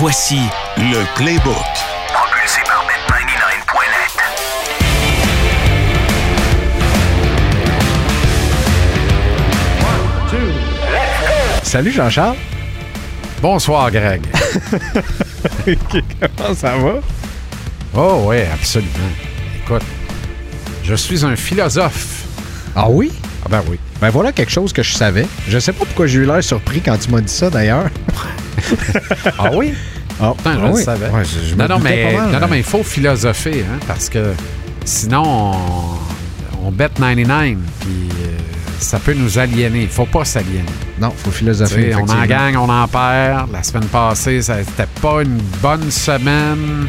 Voici le Playbook. Propulsé par Bet99.net. Salut Jean-Charles. Bonsoir, Greg. Comment ça va? Oh, oui, absolument. Écoute, je suis un philosophe. Ah oui? Ah, ben oui. Ben voilà quelque chose que je savais. Je sais pas pourquoi j'ai eu l'air surpris quand tu m'as dit ça d'ailleurs. Ah oui? Ah, Putain, je ah le savais. Ouais, je- je me non, non, mais, mal, non, non, hein. mais il faut philosopher, hein, parce que sinon, on, on bet 99, puis euh, ça peut nous aliéner. Il faut pas s'aliéner. Non, faut philosopher. On en gagne, on en perd. La semaine passée, ça n'était pas une bonne semaine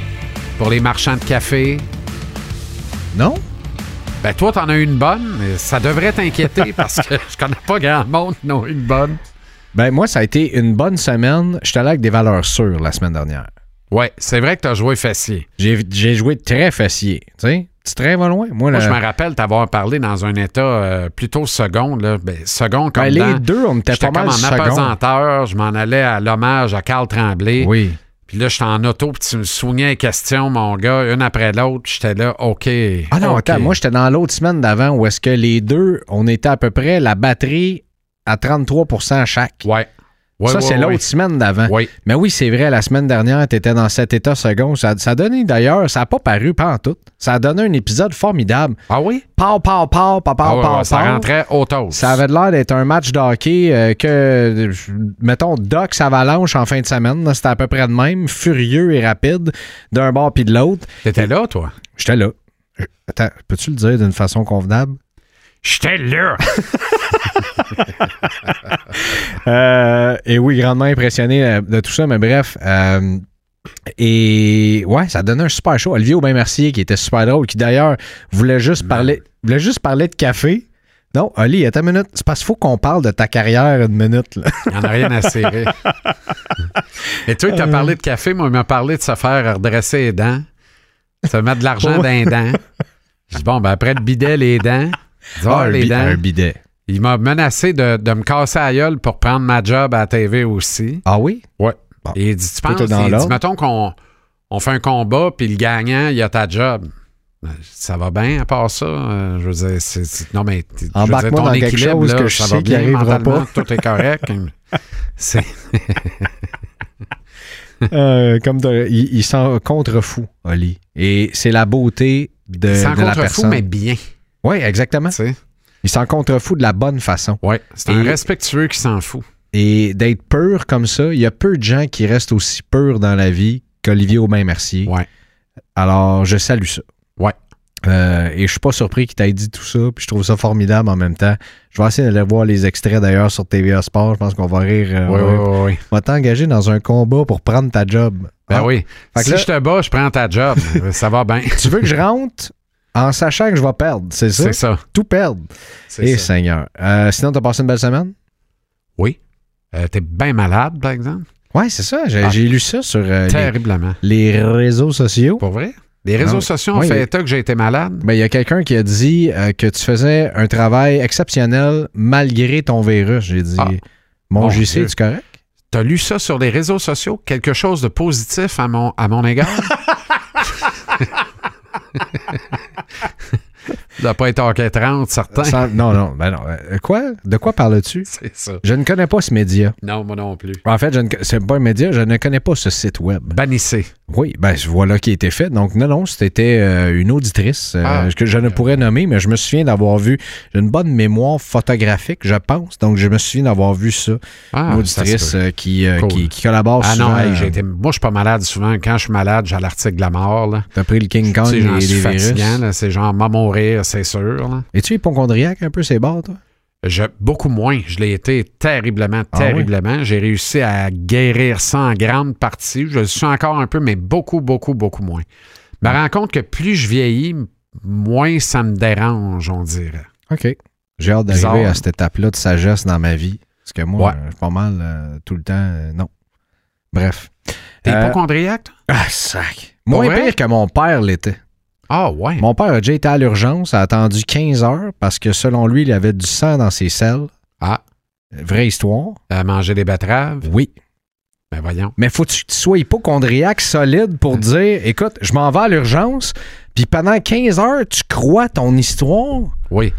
pour les marchands de café. Non? Ben toi, t'en as eu une bonne, mais ça devrait t'inquiéter parce que je connais pas grand monde qui eu une bonne. Ben moi, ça a été une bonne semaine. J'étais allé avec des valeurs sûres la semaine dernière. Ouais, c'est vrai que t'as joué fessier. J'ai joué très facier. Tu sais, petit train va loin. Moi, Moi, la- je me rappelle t'avoir parlé dans un état euh, plutôt second, là. Ben, second comme Ben, les deux, on était pas mal comme en second. apesanteur, je m'en allais à l'hommage à Carl Tremblay. Oui. Puis là, j'étais en auto, puis tu me souviens les questions, mon gars, une après l'autre. J'étais là, OK. Ah non, attends, moi j'étais dans l'autre semaine d'avant où est-ce que les deux, on était à peu près la batterie à 33% chaque. Ouais. Ouais, ça, ouais, c'est ouais. l'autre semaine d'avant. Oui. Mais oui, c'est vrai, la semaine dernière, tu étais dans cet état second. Ça, ça a donné d'ailleurs, ça n'a pas paru, pas en tout. Ça a donné un épisode formidable. Ah oui? Pow, pow, pow, pow, pow, pow, ça rentrait au toast. Ça avait l'air d'être un match de hockey euh, que, euh, mettons, Docs Avalanche en fin de semaine. C'était à peu près de même, furieux et rapide, d'un bord puis de l'autre. T'étais là, toi? J'étais là. Je- Attends, peux-tu le dire d'une façon convenable? J'étais là! Euh, et oui, grandement impressionné euh, de tout ça, mais bref. euh, et ouais, ça donnait un super show. Olivier Aubin-Mercier, qui était super drôle, qui d'ailleurs voulait juste parler voulait juste parler de café. Non, Oli, attends une minute. C'est parce qu'il faut qu'on parle de ta carrière une minute. là. Il n'y en a rien à serrer. Et toi, tu as parlé de café, moi, il m'a parlé de se faire redresser les dents, se mettre de l'argent dans les dents. Je dis, bon, ben après le bidet, les dents. Ah, un, les bi- dents. un bidet. Il m'a menacé de, de me casser la gueule pour prendre ma job à la TV aussi. Ah oui? Bon. Et il dit, tu penses, il dit, mettons qu'on on fait un combat, puis le gagnant, il a ta job. Ça va bien à part ça. euh, je veux dire, non, mais je veux dire, ton dans équilibre, chose là, que je ça sais va bien mentalement, pas. tout est correct. c'est, Euh, comme de- il, il s'en contrefou, Oli. Et c'est la beauté de, en de la contre-fou, personne. mais bien. Oui, exactement. Il s'en contrefou de la bonne façon. Ouais, c'est un Et- respectueux qui s'en fout. Et d'être pur comme ça, il y a peu de gens qui restent aussi purs dans la vie qu'Olivier Aubin-Mercier. Ouais. Alors, je salue ça. Ouais. Euh, et je suis pas surpris qu'il t'ait dit tout ça, puis je trouve ça formidable en même temps. Je vais essayer d'aller voir les extraits d'ailleurs sur TVA Sport. Je pense qu'on va rire. euh, Oui, oui, oui. On va t'engager dans un combat pour prendre ta job. Ben Ah, oui. Fait Si là- je te bats, je prends ta job. ça va bien. Tu veux que je rentre? En sachant que je vais perdre, c'est ça? C'est ça. Tout perdre. C'est Eh ça. Seigneur. Euh, sinon, t'as passé une belle semaine? Oui. Euh, T'es bien malade, par exemple? Oui, c'est ça. J'ai Ah. j'ai lu ça sur euh, les, Terriblement. les réseaux sociaux. Pour vrai? Les réseaux Non. sociaux ont Oui, fait mais- état que j'ai été malade? Ben, il y a quelqu'un qui a dit que tu faisais un travail exceptionnel malgré ton virus. J'ai dit, Ah. mon Mon JC, tu correct? T'as lu ça sur les réseaux sociaux? Quelque chose de positif à mon, à mon égard? Ça doit pas être hockey 30, certain. Sans- non, non, ben non. Euh, Quoi? De quoi parles-tu? C'est ça. Je ne connais pas ce média. Non, moi non plus. En fait, je ne c'est pas un média, je ne connais pas ce site web. Bannissez. Oui, ben voilà qui a été fait. Donc, non, non, c'était euh, une auditrice euh, Ah. que je ne pourrais nommer, mais je me souviens d'avoir vu. J'ai une bonne mémoire photographique, je pense. Donc, je me souviens d'avoir vu ça. Ah, une auditrice euh, qui, Cool. qui, qui collabore Ah souvent. non, hey, été- moi je suis pas malade souvent. Quand je suis malade, j'ai l'article de la mort. T'as pris le King Kong et les virus. C'est genre m'a mourir, c'est sûr. là. Es-tu hypochondriaque un peu, ces barres, toi? Je, beaucoup moins. Je l'ai été terriblement, Ah terriblement. J'ai réussi à guérir ça en grande partie. Je le suis encore un peu, mais beaucoup, beaucoup, beaucoup moins. Je me rends compte que plus je vieillis, moins ça me dérange, on dirait. OK. J'ai hâte d'arriver à cette étape-là de sagesse dans ma vie. Parce que moi, Ouais. je suis pas mal euh, tout le temps. euh, non. Bref. T'es Euh, hypochondriaque, toi? Ah, sac. Moins pire que mon père l'était. Ah ouais. Mon père a déjà été à l'urgence, a attendu 15 heures parce que selon lui, il avait du sang dans ses selles. Ah, Vraie histoire. à manger des betteraves? Oui. Ben voyons. Mais faut que tu sois hypochondriaque solide pour dire écoute, je m'en vais à l'urgence, puis pendant 15 heures, tu crois ton histoire, Oui.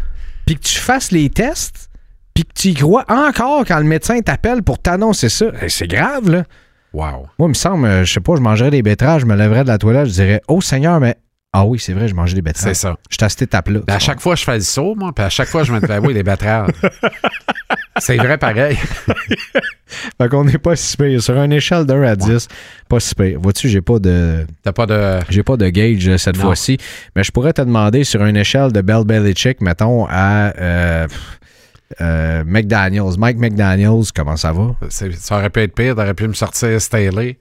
puis que tu fasses les tests, puis que tu y crois encore quand le médecin t'appelle pour t'annoncer ça. Eh, C'est grave, là. Wow. Moi, il me semble, euh, je sais pas, je mangerais des betteraves, je me lèverais de la toilette, je dirais Oh Seigneur, mais. Ah oui, c'est vrai, je mangeais des betteraves. C'est ça. Je suis à cette étape-là. Ben, à chaque fois, je fais le saut, moi, puis à chaque fois, je me dis, ben oui, les betteraves. c'est vrai pareil. Fait qu'on n'est pas si pire. Sur une échelle de 1 à 10, pas si pire. Vois-tu, j'ai pas de. T'as pas de. J'ai pas de gauge euh, cette fois-ci, mais je pourrais te demander sur une échelle de Bell Belichick, mettons, à euh, euh, McDaniels. Mike McDaniels, comment ça va? Ça aurait pu être pire, t'aurais pu me sortir Staley.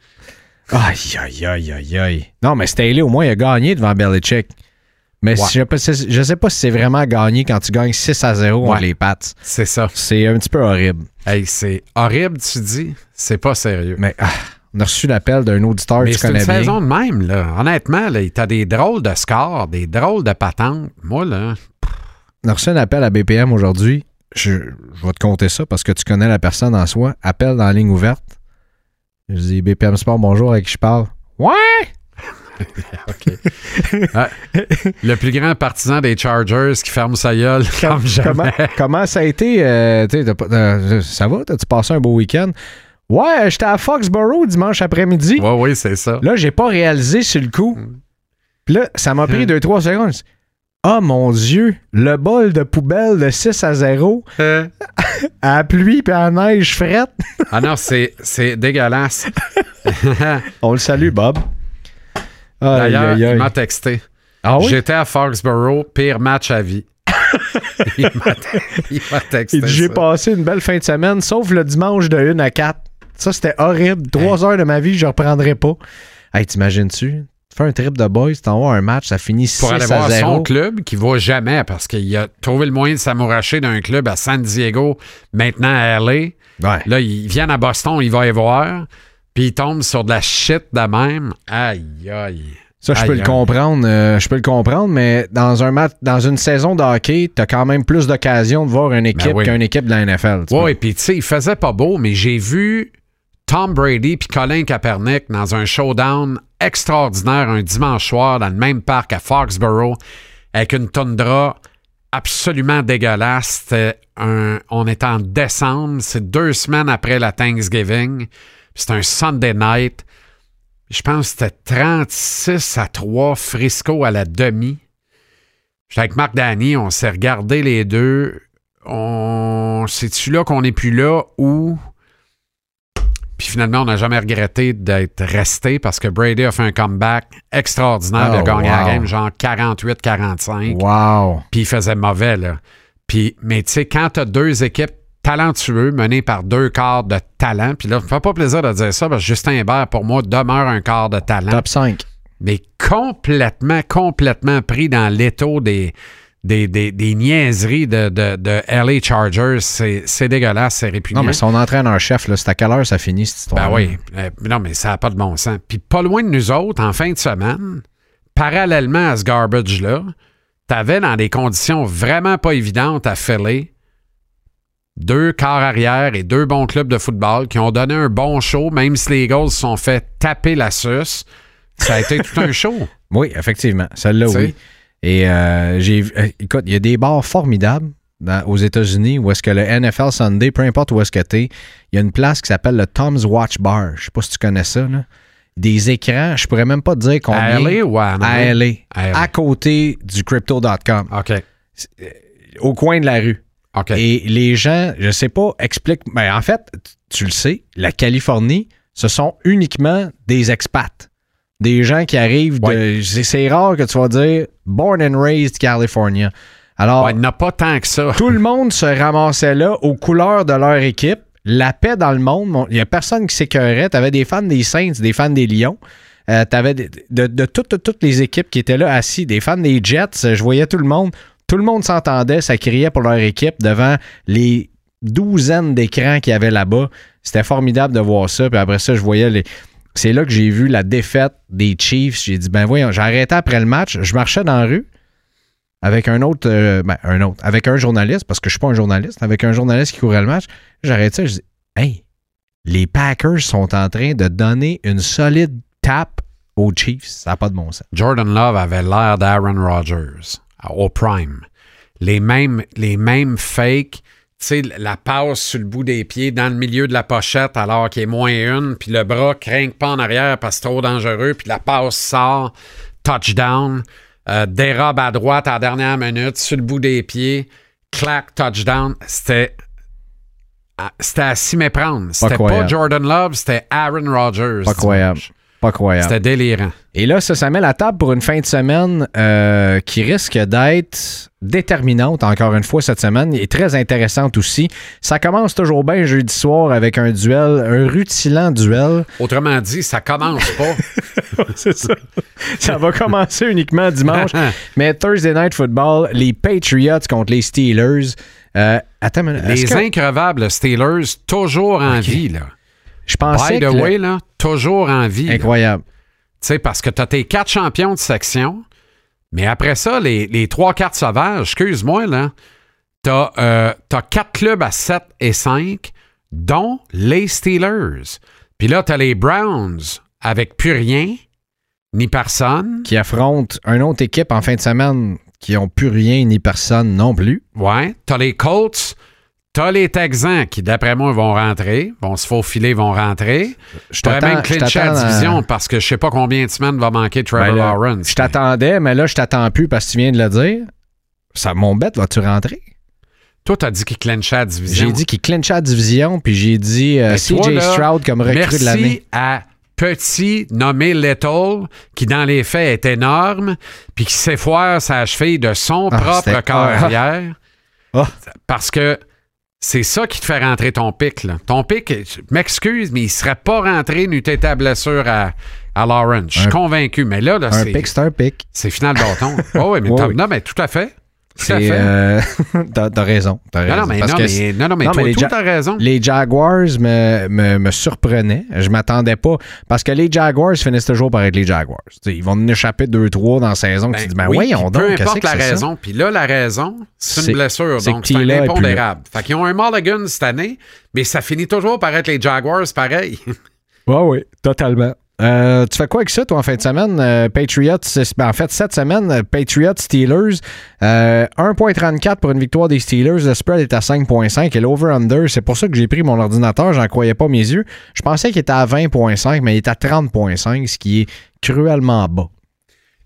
Aïe, aïe, aïe, aïe, aïe. Non, mais Staley, au moins, il a gagné devant Belichick. Mais Ouais. je, je sais pas si c'est vraiment gagné quand tu gagnes 6 à 0 contre Ouais. les Pats. C'est ça. C'est un petit peu horrible. Hey, c'est horrible, tu dis. C'est pas sérieux. Mais ah, on a reçu l'appel d'un auditeur que tu c'est une connais bien. saison de même, là. Honnêtement, là, t'as des drôles de scores, des drôles de patentes. Moi, là, On a reçu un appel à BPM aujourd'hui. Je, je vais te compter ça parce que tu connais la personne en soi. Appel dans la ligne ouverte. Je dis BPM Sport, bonjour, avec qui je parle? Ouais! le plus grand partisan des Chargers qui ferme sa gueule comme jamais. Comment, comment ça a été? euh, euh, ça va? T'as-tu passé un beau week-end? Ouais, j'étais à Foxborough dimanche après-midi. Ouais, oui, c'est ça. Là, j'ai pas réalisé sur le coup. Puis là, ça m'a pris 2-3 secondes. Ah mon Dieu, le bol de poubelle de 6 à 0 Euh, à pluie puis à neige frette. Ah non, c'est c'est dégueulasse. On le salue, Bob. D'ailleurs, aïe, aïe. il m'a texté. Ah oui? J'étais à Foxborough, pire match à vie. il m'a il m'a texté. Il dit, J'ai ça. passé une belle fin de semaine, sauf le dimanche de 1 à 4. Ça, c'était horrible. Trois heures de ma vie, je reprendrai pas. Hey, t'imagines-tu? Tu fais un trip de boys, t'en vas un match, ça finit 6 pour aller à voir 0. son club qui va jamais parce qu'il a trouvé le moyen de s'amouracher d'un club à San Diego, maintenant à LA. Ouais. Là, ils viennent à Boston, il va y voir. Puis il tombe sur de la shit de même. Aïe, aïe. Ça, je peux Aïe, le comprendre. euh, je peux le comprendre, mais dans un match, dans une saison de hockey, t'as quand même plus d'occasions de voir une équipe Ben oui. qu'une équipe de la NFL. tu et puis tu sais, il faisait pas beau, mais j'ai vu Tom Brady puis Colin Kaepernick dans un showdown extraordinaire un dimanche soir dans le même parc à Foxborough avec une toundra absolument dégueulasse. On est en décembre, c'est deux semaines après la Thanksgiving. C'est un Sunday night. Je pense que c'était 36 à 3 Frisco à la demi. J'étais avec Marc Dany, on s'est regardé les deux. C'est-tu là qu'on n'est plus là ou. Puis finalement, on n'a jamais regretté d'être resté parce que Brady a fait un comeback extraordinaire. il a Oh, gagné la game genre 48-45. Wow. Puis il faisait mauvais, là. Puis, mais tu sais, quand tu as deux équipes talentueux menées par deux quarts de talent, puis là, ça me fait pas plaisir de dire ça parce que Justin Hébert, pour moi, demeure un quart de talent Top 5. mais complètement, complètement pris dans l'étau des, des, des, des niaiseries de, de, de LA Chargers. C'est dégueulasse, c'est répugnant. Non, mais son entraîneur-chef, c'est à quelle heure ça finit cette histoire? Ben oui. Euh, non, mais ça n'a pas de bon sens. Puis pas loin de nous autres, en fin de semaine, parallèlement à ce garbage-là, t'avais dans des conditions vraiment pas évidentes à Philly deux quarts arrière et deux bons clubs de football qui ont donné un bon show, même si les Eagles se sont fait taper la suce. Ça a été tout un show. Oui, effectivement. Celle-là, oui. Et euh, j'ai vu- euh, écoute, il y a des bars formidables dans- aux États-Unis où est-ce que le NFL Sunday, peu importe où est-ce que t'es, il y a une place qui s'appelle le Tom's Watch Bar. Je sais pas si tu connais ça, là. Des écrans, je pourrais même pas te dire combien. À LA ou à? LA. À LA. À côté du crypto.com. OK. Au coin de la rue. OK. Et les gens, je sais pas, expliquent. Ben, en fait, tu le sais, la Californie, ce sont uniquement des expats. Des gens qui arrivent de. C'est c'est rare que tu vas dire born and raised California. Alors, Ouais, il n'y en a pas tant que ça. tout le monde se ramassait là aux couleurs de leur équipe. La paix dans le monde. Mon- Il n'y a personne qui s'écœurait. Tu avais des fans des Saints, des fans des Lions. tu avais de, de- de toutes, toutes- toutes les équipes qui étaient là assis. Des fans des Jets. euh, Je voyais tout le monde. Tout le monde s'entendait. Ça criait pour leur équipe devant les douzaines d'écrans qu'il y avait là-bas. C'était formidable de voir ça. Puis après ça, je voyais les. C'est là que j'ai vu la défaite des Chiefs. J'ai dit, ben voyons, j'ai après le match. Je marchais dans la rue avec un autre, euh, ben, un autre, avec un journaliste, parce que je suis pas un journaliste, avec un journaliste qui courait le match. J'arrête ça, je dis, hey, les Packers sont en train de donner une solide tape aux Chiefs. Ça n'a pas de bon sens. Jordan Love avait l'air d'Aaron Rodgers au prime. Les mêmes, les mêmes fakes, sais, la passe sur le bout des pieds dans le milieu de la pochette alors qu'il est moins une, puis le bras craint pas en arrière parce que c'est trop dangereux, puis la passe sort, touchdown, euh, dérobe à droite à la dernière minute, sur le bout des pieds, clac, touchdown. C'était ah, c'était à s'y méprendre. C'était pas. Jordan Love, c'était Aaron Rodgers. Pas croyable. dimanche. Pas croyable. C'était délirant. Et là, ça, ça met la table pour une fin de semaine euh, qui risque d'être déterminante, encore une fois, cette semaine, et très intéressante aussi. Ça commence toujours bien jeudi soir avec un duel, un rutilant duel. Autrement dit, ça commence pas. C'est ça. Ça va commencer uniquement dimanche. Mais Thursday Night Football, les Patriots contre les Steelers. Euh, attends, Les que- increvables Steelers, toujours en vie, là. Je pensais By the que le- way, là, toujours en vie. Incroyable. Tu sais, parce que tu as tes quatre champions de section, mais après ça, les, les trois cartes sauvages, excuse-moi, là, tu as, quatre clubs à 7 et 5, dont les Steelers. Puis là, tu as les Browns avec plus rien, ni personne. Qui affrontent une autre équipe en fin de semaine qui n'ont plus rien ni personne non plus. Ouais. Tu as les Colts. Tu as les Texans qui, d'après moi, vont rentrer, vont se faufiler, vont rentrer. Je t'attends- même je clincher la à- division parce que je sais pas combien de semaines va manquer Trevor Ben là, Lawrence. Je t'attendais, mais là, je t'attends plus parce que tu viens de le dire. Ça, mon bet, vas-tu rentrer? Toi, tu as dit qu'il clenchait la division. J'ai dit qu'il clenchait la division, puis j'ai dit euh, Mais CJ Stroud comme recrue Merci de l'année. à Petit nommé Little, qui dans les faits est énorme, puis qui s'effoire sa cheville de son Ah, propre corps ah. Ah. Parce que c'est ça qui te fait rentrer ton pic. Là. Ton pic, je m'excuse, mais il serait pas rentré n'eût été ta blessure à, à Lawrence. Je suis Un- convaincu. Mais là, là Un c'est, pick, c'est un pick. c'est final bâton. oh, oui, mais Ouais, t'as- oui. non, mais tout à fait. C'est, euh, t'as, t'as raison. T'as raison. non, mais, Parce non, que mais, non, non, mais non, toi, mais les Ja- t'as raison. Les Jaguars me, me, me surprenaient. Je m'attendais pas. Parce que les Jaguars finissent toujours par être les Jaguars. T'sais, ils vont en échapper 2-3 dans la saison. tu te dis, ben oui, donc, Peu qu'est-ce importe la raison. Puis là, la raison, c'est C'est- une blessure. c'est Donc, c'est un impondérable. Fait qu'ils ont un mulligan cette année, mais ça finit toujours par être les Jaguars pareil. Oui, oui, totalement. Euh, tu fais quoi avec ça, toi, en fin de semaine? Euh, Patriots, c'est- ben, en fait, cette semaine, euh, Patriots, Steelers, euh, 1.34 pour une victoire des Steelers. Le spread est à 5.5 et l'over-under, c'est pour ça que j'ai pris mon ordinateur, j'en croyais pas mes yeux. Je pensais qu'il était à 20.5, mais il est à 30.5, ce qui est cruellement bas.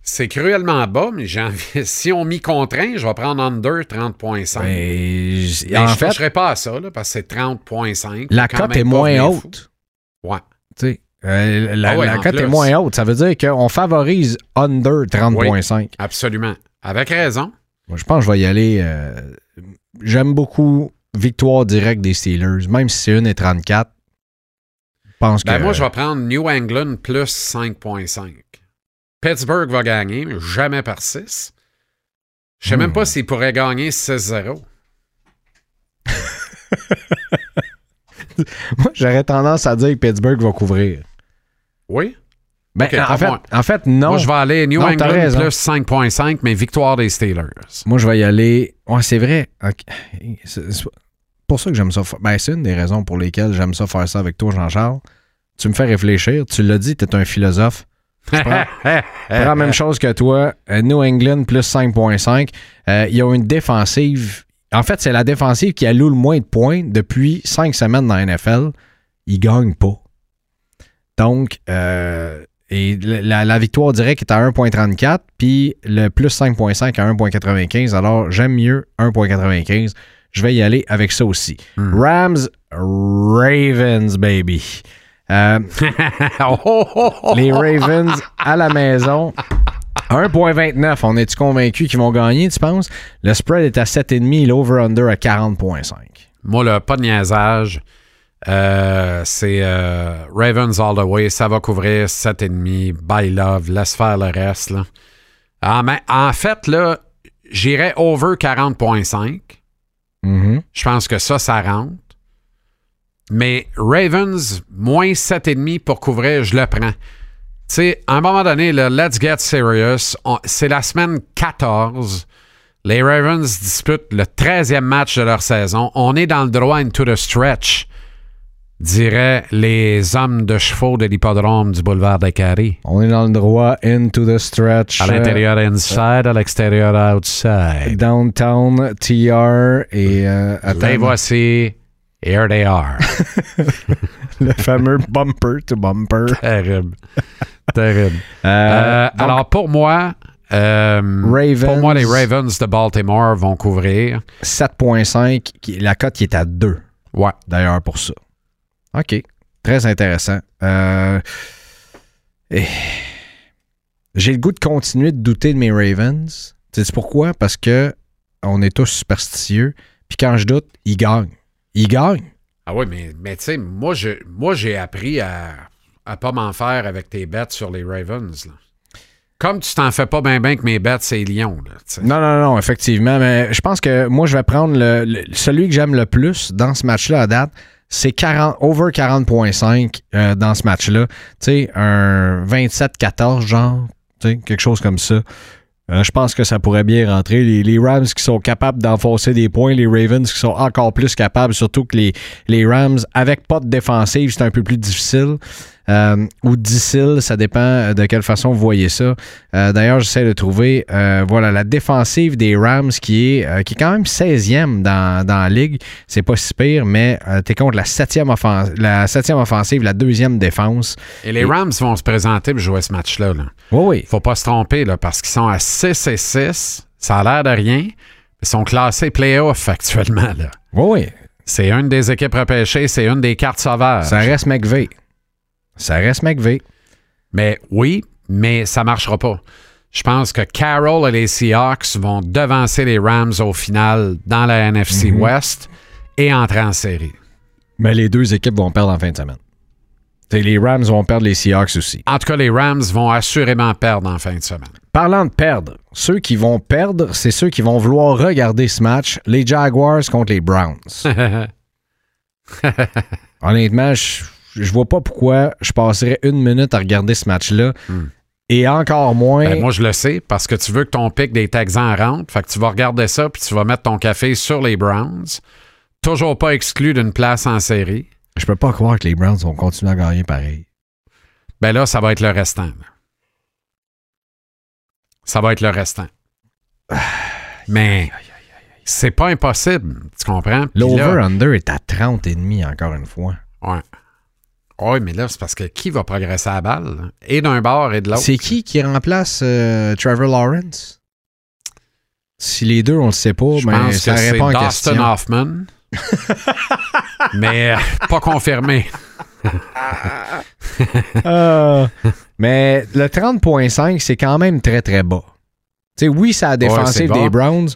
c'est cruellement bas, mais j'ai envie, si on m'y contraint, je vais prendre under 30.5. Mais, Mais, j- en je ne toucherai pas à ça, là, parce que c'est 30.5. la cote est moins bien fou. haute. Ouais. tu sais. Euh, la Ah ouais, la en cote est moins haute. Ça veut dire qu'on favorise under 30.5. Absolument. Avec raison. Moi, je pense que je vais y aller. euh, J'aime beaucoup victoire directe des Steelers, même si c'est 1 et 34. Je pense Ben, que. moi, je vais prendre New England plus 5.5. Pittsburgh va gagner, mais jamais par 6. Je sais Hmm. même pas s'il pourrait gagner 6-0. Moi, j'aurais tendance à dire que Pittsburgh va couvrir. Oui? Ben, en, fait, moi. en fait, non. Moi, je vais aller New Non, England plus 5.5, mais victoire des Steelers. Moi, je vais y aller. Ouais, c'est vrai. C'est pour ça que j'aime ça. Ben, c'est une des raisons pour lesquelles j'aime ça faire ça avec toi, Jean-Charles. Tu me fais réfléchir. Tu l'as dit, tu es un philosophe. prends- Prends la même chose que toi. Euh, New England plus 5.5. Euh, ils ont une défensive. En fait, c'est la défensive qui alloue le moins de points depuis cinq semaines dans la NFL. Ils gagnent pas. Donc, euh, et la, la victoire directe est à 1.34, puis le plus 5.5 à 1.95. Alors, j'aime mieux 1.95. Je vais y aller avec ça aussi. Hmm. Rams, Ravens, baby. Euh, Oh, oh, oh, les Ravens à la maison. 1.29. On est-tu convaincu qu'ils vont gagner, tu penses? Le spread est à 7,5, l'over-under à 40.5. Moi, là, pas de niaisage. Euh, c'est euh, Ravens all the way. Ça va couvrir 7,5. By love. Laisse faire le reste. Là. En, ma- en fait, là, j'irais over 40,5. Mhm. Je pense que ça, ça rentre. Mais Ravens, moins 7,5 pour couvrir, je le prends. Tu sais, à un moment donné, let's get serious. C'est la semaine 14. Les Ravens disputent le 13e match de leur saison. On est dans le droit into the stretch. Diraient les hommes de chevaux de l'hippodrome du boulevard des Carrés. On est dans le droit, into the stretch. À l'intérieur inside, à l'extérieur outside. Downtown, TR et euh, Les voici. Here they are. le fameux bumper to bumper. Terrible. Terrible. Euh, Euh, donc, alors, pour moi, euh, Ravens. pour moi, les Ravens de Baltimore vont couvrir. 7.5, qui- la cote qui est à 2, Ouais. d'ailleurs, pour ça. OK. Très intéressant. Euh, eh, J'ai le goût de continuer de douter de mes Ravens. Tu sais pourquoi? Parce que on est tous superstitieux. Puis quand je doute, ils gagnent. Ils gagnent. Ah oui, mais, mais tu sais, moi, je- moi, j'ai appris à, à pas m'en faire avec tes bêtes sur les Ravens. là. Comme tu t'en fais pas bien bien que mes bêtes, c'est Lyon. Là. Non, non, non, effectivement. Mais je pense que moi, je vais prendre le, le- celui que j'aime le plus dans ce match-là à date. C'est 40, over 40.5 euh, dans ce match-là. Tu sais, un 27-14, genre. Quelque chose comme ça. Euh, je pense que ça pourrait bien rentrer. Les, les Rams qui sont capables d'enfoncer des points, les Ravens qui sont encore plus capables, surtout que les, les Rams, avec pas de défensive, c'est un peu plus difficile. Euh, ou difficile, ça dépend de quelle façon vous voyez ça. Euh, D'ailleurs, j'essaie de trouver euh, voilà, la défensive des Rams qui est, euh, qui est quand même 16e dans, dans la ligue. C'est pas si pire, mais euh, t'es contre la 7e, offense, la septième offensive, la deuxième défense. Et les Rams vont se présenter pour jouer ce match-là. Là. Oui, oui. Faut pas se tromper, là, parce qu'ils sont à 6 et 6. Ça a l'air de rien. Ils sont classés playoff actuellement. Là. Oui, oui. C'est une des équipes repêchées, c'est une des cartes sauvages. Ça reste McVeigh. Ça reste McVeigh. Mais oui, mais ça marchera pas. Je pense que Carroll et les Seahawks vont devancer les Rams au final dans la NFC Mhm. West et entrer en série. Mais les deux équipes vont perdre en fin de semaine. T'sais, les Rams vont perdre les Seahawks aussi. En tout cas, les Rams vont assurément perdre en fin de semaine. Parlant de perdre, ceux qui vont perdre, c'est ceux qui vont vouloir regarder ce match, les Jaguars contre les Browns. Honnêtement, je, je vois pas pourquoi je passerais une minute à regarder ce match-là. Et encore moins. Ben, moi, je le sais parce que tu veux que ton pic des Texans rentre. Fait que tu vas regarder ça puis tu vas mettre ton café sur les Browns. Toujours pas exclu d'une place en série. je peux pas croire que les Browns vont continuer à gagner pareil. Ben là, ça va être le restant. Ça va être le restant. Mais c'est pas impossible, tu comprends? L'over-under est à 30 et demi encore une fois. Ouais. Oui, mais là, c'est parce que qui va progresser à la balle? là? Et d'un bord et de l'autre. C'est qui qui remplace euh, Trevor Lawrence? Si les deux, on le sait pas, Je mais pense ça que c'est répond à Dustin question. Hoffman. mais euh, pas confirmé. Euh, mais le 30.5, c'est quand même très, très bas. Tu sais, oui, c'est la défensive c'est bas. des Browns.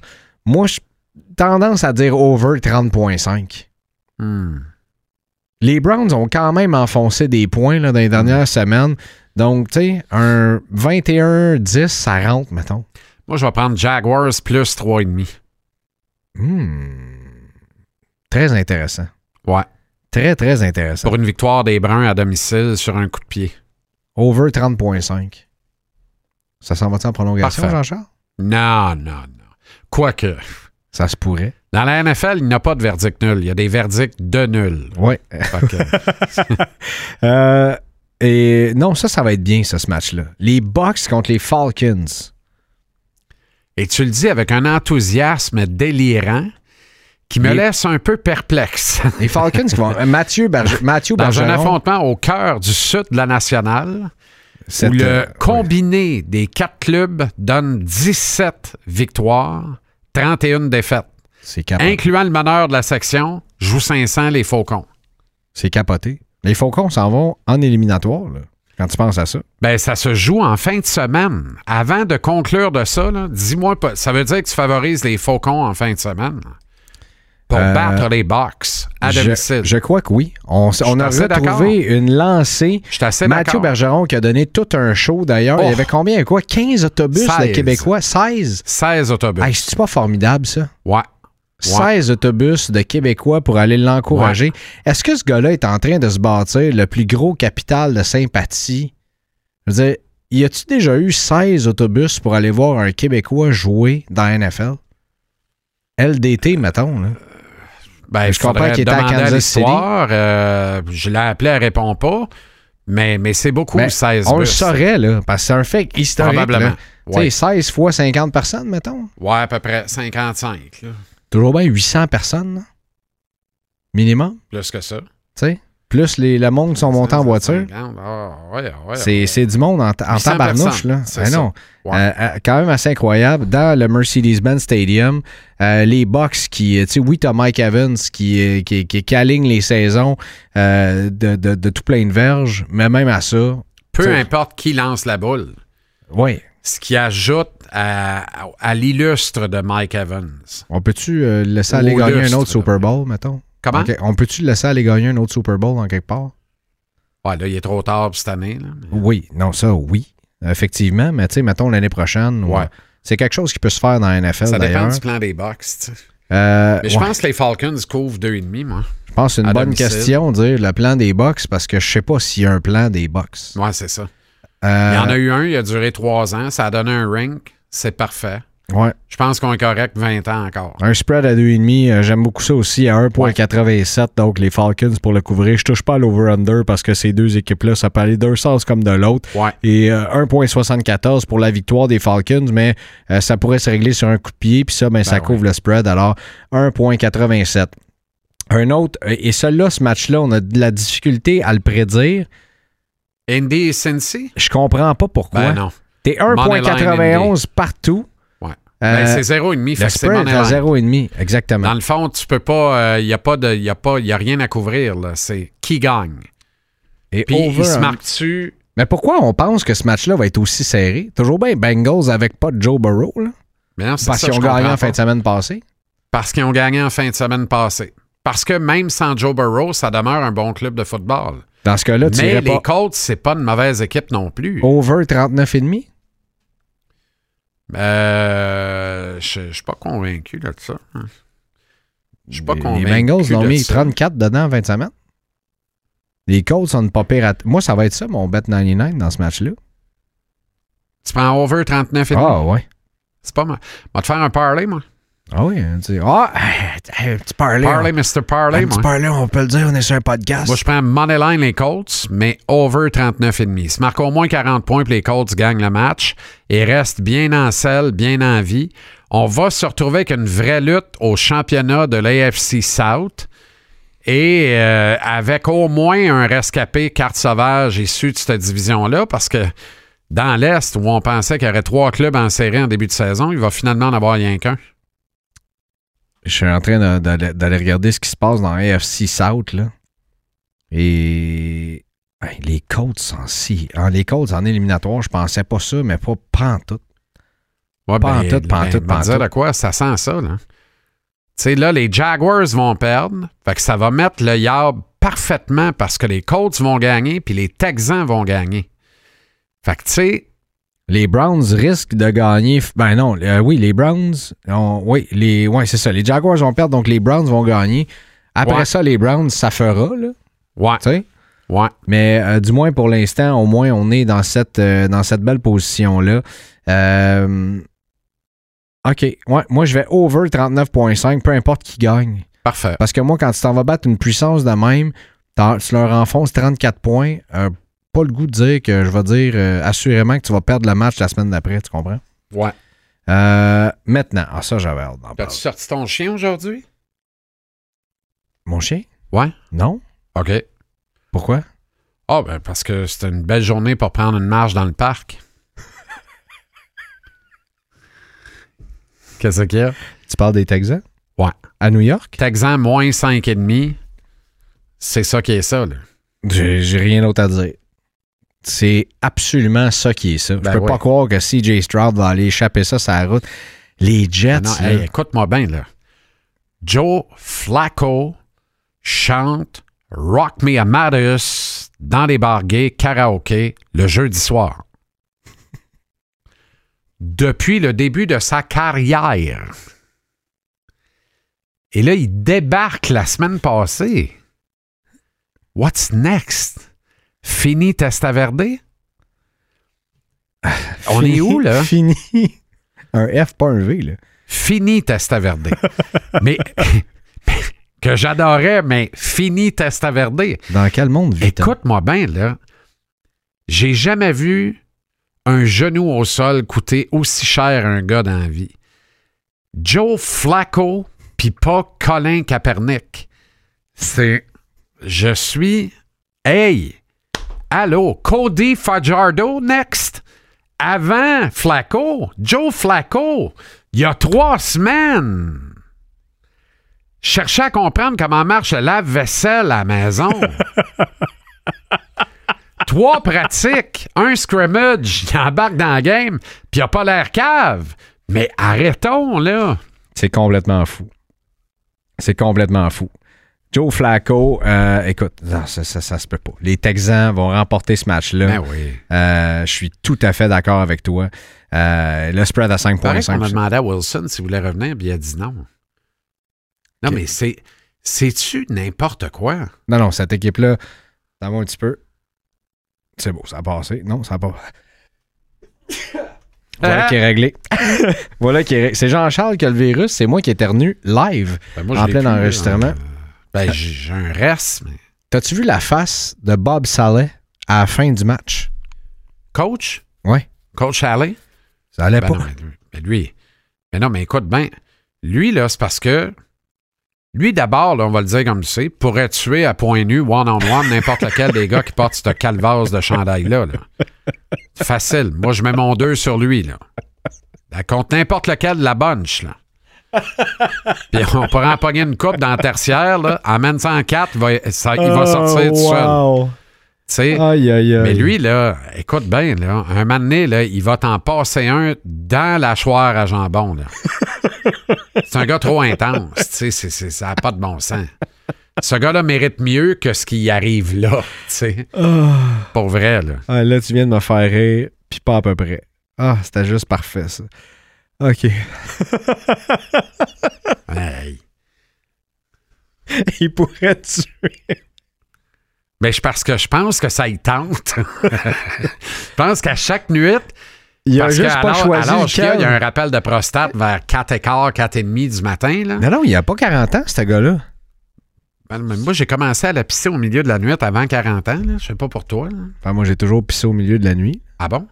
Moi, j'ai tendance à dire over 30.5. Hmm. Les Browns ont quand même enfoncé des points là, dans les dernières semaines. Donc, tu sais, un 21-10, ça rentre, mettons. Moi, je vais prendre Jaguars plus 3,5. Hmm. Très intéressant. Ouais. Très, très intéressant. Pour une victoire des Bruns à domicile sur un coup de pied. Over 30.5. Ça s'en va-tu en prolongation. Jean-Charles? Non, non, non. Quoique, Ça se pourrait. Dans la NFL, il n'y a pas de verdict nul. Il y a des verdicts de nul. Oui. Euh, et non, ça, ça va être bien, ça, ce match-là. Les Bucks contre les Falcons. et tu le dis avec un enthousiasme délirant qui me Les- laisse un peu perplexe. Les Falcons qui vont. Mathieu, Berge- Mathieu Dans un affrontement au cœur du sud de la nationale, cette, où le euh, combiné des quatre clubs donne 17 victoires, 31 défaites. C'est capoté. Incluant le meneur de la section, joue 500 les Faucons. C'est capoté. Les Faucons s'en vont en éliminatoire, là, quand tu penses à ça. Ben, ça se joue en fin de semaine. Avant de conclure de ça, dis-moi, pas- ça veut dire que tu favorises les Faucons en fin de semaine? Pour Euh, battre les Bucks à je, domicile. je crois que oui. On, a retrouvé une lancée. Je assez Mathieu. Bergeron qui a donné tout un show d'ailleurs. Il y Oh. avait combien? Quoi? 15 autobus de 16. Québécois? 16? 16 autobus. Hey, c'est pas formidable, ça? ouais. 16 autobus de Québécois pour aller l'encourager. Est-ce que ce gars-là est en train de se bâtir le plus gros capital de sympathie? Je veux dire, y a-tu déjà eu 16 autobus pour aller voir un Québécois jouer dans la NFL? LDT, mettons. Là. Ben, Je comprends qu'il était à Kansas City. Euh, je l'ai appelé, elle répond pas. Mais, mais c'est beaucoup, Ben, 16 on le saurait, là, parce que c'est un fait historique. Probablement. là. Tu sais, Ouais. 16 fois 50 personnes, mettons. Ouais, à peu près 55. là. Toujours bien 800 personnes, là. minimum. Plus que ça. tu sais. Plus les, le monde qui sont montés en voiture. 50. Ah, ouais, ouais, C'est ouais. du monde en, en 800 tabarnouche, là. Ben non. Euh, euh, quand même assez incroyable. Dans le Mercedes-Benz Stadium, euh, les Bucks qui, tu sais, oui, t'as Mike Evans qui, qui, qui, qui aligne les saisons de, de, de tout plein de verges, mais même à ça, Peu importe qui lance la boule, oui. Ce qui ajoute à, à l'illustre de Mike Evans. On peut-tu euh, le laisser aller gagner un autre. Super Bowl, mettons? Comment? On peut-tu le laisser aller gagner un autre Super Bowl en quelque part? Ouais, là, il est trop tard cette année. Là. mais- Oui, non, ça, oui. Effectivement, mais tu sais, mettons l'année prochaine, Ouais. ouais. c'est quelque chose qui peut se faire dans la NFL Ça dépend du plan des box. Euh, Mais je ouais. pense que les Falcons couvrent 2,5, moi. Je pense que c'est une À bonne domicile. question, dire le plan des box, parce que je sais pas s'il y a un plan des box. Ouais, c'est ça. Euh, Il y en a eu un, il a duré trois ans. Ça a donné un rink. C'est parfait. ouais. Je pense qu'on est correct 20 ans encore. Un spread à 2,5, euh, j'aime beaucoup ça aussi à 1,87. Donc, les Falcons pour le couvrir. Je touche pas à l'over-under parce que ces deux équipes-là, ça peut aller d'un sens comme de l'autre. Ouais. Et euh, 1,74 pour la victoire des Falcons, mais euh, ça pourrait se régler sur un coup de pied, puis ça, ben, ça ouais. couvre le spread. Alors, 1,87. Un autre, euh, et celui-là, ce match-là, on a de la difficulté à le prédire. Indy et Cincy? Je comprends pas pourquoi. Ben non. T'es Money line 1,91 partout. Ouais. Euh, Ben, c'est 0,5. Fait Le spread est à line. 0,5, exactement. Dans le fond, tu peux pas. Il n'y a, pas de- y a, pas- y a rien à couvrir. C'est qui gagne. Et Puis over il se marque dessus. Mais pourquoi on pense que ce match-là va être aussi serré? Toujours bien Bengals avec pas de Joe Burrow, là? Mais non, Parce qu'ils ont gagné en fin de semaine passée. Parce qu'ils ont gagné en fin de semaine passée. Parce que même sans Joe Burrow, ça demeure un bon club de football. Dans ce cas-là, tu Mais les pas Colts, c'est pas une mauvaise équipe non plus. over 39,5? Euh, je je suis pas convaincu là, de ça. Je suis pas Les- convaincu. Les Bengals l'ont mis ça. 34 dedans en fin de semaine. Les Colts sont pas pire à... Moi, ça va être ça, mon bet 99 dans ce match-là. Tu prends over 39 et? Ah, ouais. C'est pas mal. On va te faire un parlay, moi? Ah oui, hein, tu sais. Ah, hey, petit parlay. Parlay, on- Mr. Parlay, un petit moi. parlay, on peut le dire, on est sur un podcast. Moi, je prends Moneyline les Colts, mais over 39,5. Se marque au moins 40 points puis les Colts gagnent le match et restent bien en selle, bien en vie. On va se retrouver avec une vraie lutte au championnat de l'AFC South et euh, avec au moins un rescapé carte sauvage issu de cette division-là parce que dans l'Est, où on pensait qu'il y aurait trois clubs en série en début de saison, il va finalement en avoir rien qu'un. Je suis en train d'aller regarder ce qui se passe dans AFC South, là. Et... hey, les Colts en si... en- les Colts en éliminatoire, je pensais pas ça, mais pas pantoute. Ouais, Pas en tout, pas en ben, tout, ben, pas en dire tout. de quoi ça sent ça, là. Tu sais, là, les Jaguars vont perdre. Fait que ça va mettre le yard parfaitement parce que les Colts vont gagner puis les Texans vont gagner. Fait que, tu sais, Les Browns risquent de gagner. Ben non, euh, oui, les Browns. oui, les, ouais, c'est ça. Les Jaguars vont perdre, donc les Browns vont gagner. Après Ouais. ça, les Browns, ça fera, là. ouais, Tu sais? ouais. Mais euh, du moins pour l'instant, au moins, on est dans cette, euh, dans cette belle position-là. Euh, OK. Ouais, moi, je vais over 39,5, peu importe qui gagne. Parfait. Parce que moi, quand tu t'en vas battre une puissance de même, tu leur enfonces 34 points. Pas le goût de dire que je vais dire euh, assurément que tu vas perdre le match la semaine d'après, tu comprends? Ouais. Euh, maintenant, ah ça, j'avais hâte d'en parler. sorti ton chien aujourd'hui? Mon chien? Ouais. Non? OK. Pourquoi? Ah, ben, parce que c'était une belle journée pour prendre une marche dans le parc. Qu'est-ce qu'il y a? Tu parles des Texans? Ouais. À New York? Texan moins 5,5. C'est ça qui est ça, là. J'ai rien d'autre à dire. C'est absolument ça qui est ça. Ben je peux pas croire que CJ Stroud va aller échapper ça sur la route. Les Jets, Ah non, hey, écoute-moi bien, là. Joe Flacco chante Rock Me Amadeus dans les bars gays karaoké le jeudi soir. Depuis le début de sa carrière. Et là, il débarque la semaine passée. What's next? Fini Testaverde? On est où, là? Fini. Un F, pas un V, là. Fini Testaverde. mais, que j'adorais, mais fini Testaverde. Dans quel monde vit Écoute-moi bien, là. J'ai jamais vu un genou au sol coûter aussi cher à un gars dans la vie. Joe Flacco, puis pas Colin Kaepernick. C'est. Je suis. Hey! Allô, Cody Fajardo, next! Avant Flacco, Joe Flacco, il y a trois semaines. Cherchais à comprendre comment marche le lave-vaisselle à la maison. Trois pratiques, un scrimmage, il embarque dans la game, puis il a pas l'air cave. Mais arrêtons, là. C'est complètement fou. C'est complètement fou. Joe Flacco, euh, écoute, non, ça, ça, ça se peut pas. Les Texans vont remporter ce match-là. Ben oui. Euh, je suis tout à fait d'accord avec toi. Euh, le spread à Pareil qu'on a 5.5. demandé à Wilson s'il voulait revenir, puis il a dit non. Non, mais c'est. C'est-tu n'importe quoi? Non, non, cette équipe-là, ça va un petit peu. C'est beau, ça a passé. Non, ça a pas. Voilà Ah! qui est réglé. voilà qui est réglé. C'est Jean-Charles qui a le virus, c'est moi qui éternue live. Ben, moi, En plein plus, enregistrement. Ben, j'ai un reste, mais. T'as-tu vu la face de Bob Saleh à la fin du match? Coach? Ouais. Coach Alley? Ça allait Ben pas. non, mais lui, ben lui- mais non, mais écoute bien, lui, là, c'est parce que lui, d'abord, là, on va le dire comme c'est, pourrait tuer à point nu, one-on-one, n'importe lequel des gars qui portent ce calvasse de chandail-là. là. Facile. Moi, je mets mon 2 sur lui, là. Ben, contre n'importe lequel de la bunch, là. Puis on pourrait en pogner une coupe dans la tertiaire, là. Emmène ça en 4, il va, ça- il va sortir tout seul. Oh, wow. Aïe, aïe, aïe. mais lui, là, écoute bien, là, un moment donné, là, il va t'en passer un dans la choire à jambon. c'est un gars trop intense. c'est- c'est- ça n'a pas de bon sens. Ce gars-là mérite mieux que ce qui y arrive là. sais. Pour vrai, là. Ah, là, tu viens de me faire rire, puis pas à peu près. Ah, c'était juste parfait, ça. OK. Hey. Il pourrait tuer. Ben, je- parce que je pense que ça y tente. je pense qu'à chaque nuit, Il a parce juste pas choisi à l'âge qu'il y a, il y a un rappel de prostate vers 4h15, 4h30 du matin. Là. Non, non, il a pas 40 ans, ce gars-là. Ben, mais moi, j'ai commencé à la pisser au milieu de la nuit avant 40 ans. Là. Je sais pas pour toi. là. Enfin, moi, j'ai toujours pissé au milieu de la nuit. Ah bon?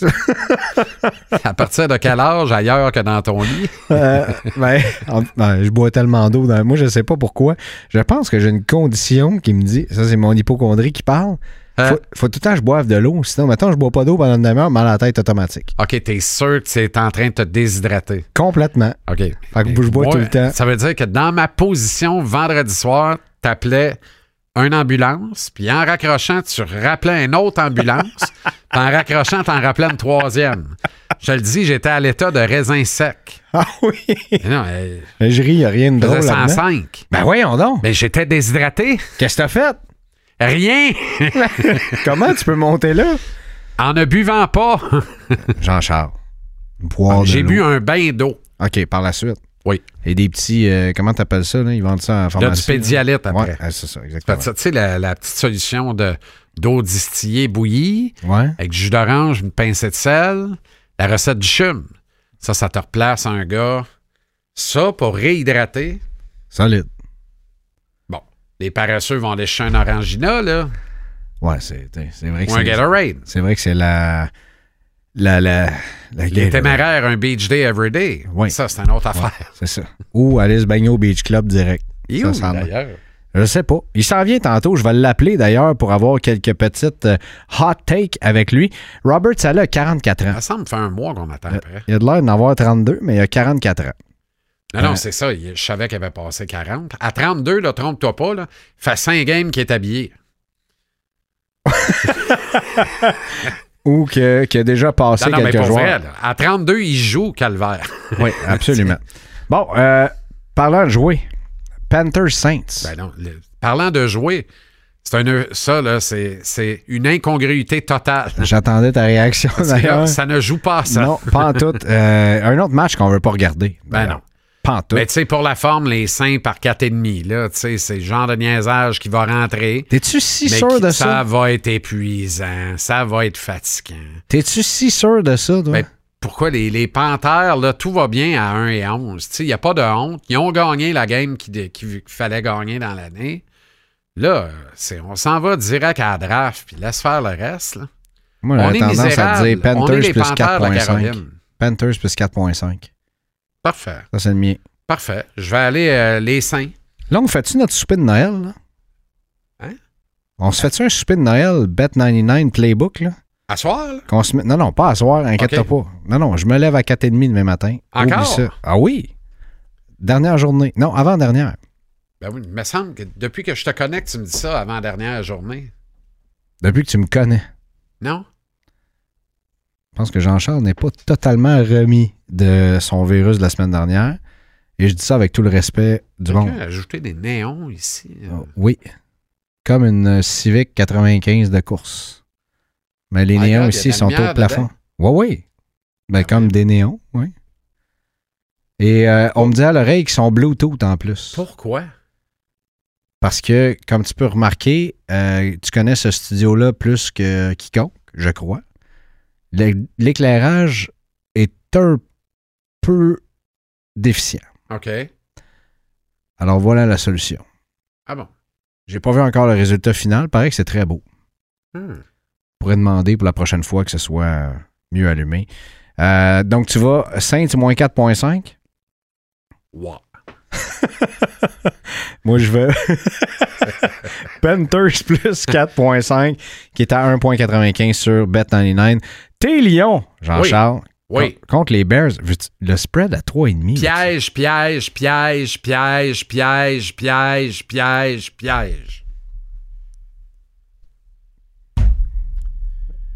à partir de quel âge ailleurs que dans ton lit? Euh, ben, en- ben, je bois tellement d'eau. Dans... Moi, je sais pas pourquoi. Je pense que j'ai une condition qui me dit, ça c'est mon hypochondrie qui parle, Hein? faut, faut tout le temps que je boive de l'eau. Sinon, maintenant, je bois pas d'eau pendant une demi-heure, mal à la tête automatique. OK, t'es sûr que c'est en train de te déshydrater? Complètement. OK. Fait que je bois Moi, tout le temps. Ça veut dire que dans ma position vendredi soir, t'appelais une ambulance, puis en raccrochant, tu rappelais une autre ambulance, puis en raccrochant, t'en rappelais une troisième. Je te le dis, j'étais à l'état de raisin sec. Ah oui. Mais non, euh, Mais je ris, il n'y a rien de drôle là-dedans. 105. Ben voyons donc. Mais j'étais déshydraté. Qu'est-ce que t'as fait? Rien. Comment tu peux monter là? En ne buvant pas. Jean-Charles. J'ai bu un bain d'eau. OK, par la suite. Oui. Et des petits, euh, comment t'appelles ça, là? Ils vendent ça en Là, pharmacie. du pédialyte là. après. Ouais, c'est ça, exactement. Tu sais, la, la petite solution de, d'eau distillée bouillie, Ouais. avec du jus d'orange, une pincée de sel, la recette du chum. Ça, ça te replace un gars. Ça, pour réhydrater, Solide. bon, les paresseux vont lécher un orangina, là, Ouais, c'est c'est vrai que ou un c'est... Gatorade. C'est vrai que c'est la... La... La... la Les Gatorade. téméraires, un beach day every day. Oui. Ça, c'est une autre affaire. C'est ça. Ou aller se baigner au Beach Club direct. Ça, où, d'ailleurs? Je sais pas. Il s'en vient tantôt. Je vais l'appeler d'ailleurs pour avoir quelques petites euh, hot takes avec lui. Robert Saleh a 44 ans. Ça semble faire un mois qu'on attend après. Il a de l'air d'en avoir 32, mais il a 44 ans. Non, non, Ouais. c'est ça. Je savais qu'il avait passé 40. À 32, là, trompe-toi pas, là, fait 5 games qui est habillé. Ou que- qui a déjà passé Non, non, mais quelques pour joueurs. vrai, là, à 32, il joue calvaire. Oui, absolument. bon, euh, parlant de jouer, Panthers Saints. Ben non, le- parlant de jouer, c'est un, ça, là, c'est, une incongruité totale. J'attendais ta réaction ça ne joue pas à ça. Non, pas en tout. Euh, un autre match qu'on veut pas regarder. Ben non. Mais tu sais, pour la forme, les 5 par 4,5, là, tu sais, c'est le genre de niaisage qui va rentrer. T'es-tu si Mais sûr de ça? ça? va être épuisant, ça va être fatigant. T'es-tu si sûr de ça, toi? Ben, pourquoi les, les Panthères, là, tout va bien à 1 et 11. Il n'y a pas de honte. Ils ont gagné la game qu'il qui, fallait gagner dans l'année. Là, c'est, on s'en va direct à la draft, puis laisse faire le reste. Là. Moi, On j'aurais tendance à dire Panthers plus Panthères de 4.5. Caroline. Panthers plus 4.5. Parfait. Ça, c'est le mien. Parfait. Je vais aller euh, les Saints. Là, on fait-tu notre souper de Noël? Là? Hein? On se fait-tu un souper de Noël Bet99 Playbook? Là? À soir, là? Qu'on se met... Non, non, pas à soir, inquiète-toi pas. Non, non, je me lève à 4h30 demain matin. Encore? Oublie ça. Ah oui? Dernière journée. Non, avant-dernière. Ben oui, il me semble que depuis que je te connecte, tu me dis ça avant la dernière journée. Depuis que tu me connais. Non? Je pense que Jean-Charles n'est pas totalement remis de son virus de la semaine dernière. Et je dis ça avec tout le respect du monde. a ajouté des néons ici. euh. Oh, Oui. Comme une Civic 95 de course. Mais les Ah, néons regarde, ici sont au plafond. Oui, oui. Ben, Ah, comme des néons, oui. Et euh, on me dit à l'oreille qu'ils sont Bluetooth en plus. Pourquoi? Parce que, comme tu peux remarquer, euh, tu connais ce studio-là plus que quiconque, je crois. L'éclairage est un peu déficient. OK. Alors voilà la solution. Ah bon? J'ai pas vu encore le résultat final. Paraît que c'est très beau. Hmm. Je pourrais demander pour la prochaine fois que ce soit mieux allumé. Euh, donc tu vas Saints moins 4.5. Wow. Moi je veux Panthers plus 4.5 qui est à 1.95 sur Bet99. T'es Lyon, Jean-Charles. Oui. Con- Contre les Bears, le spread à 3,5. Piège, piège, piège, piège, piège, piège, piège, piège.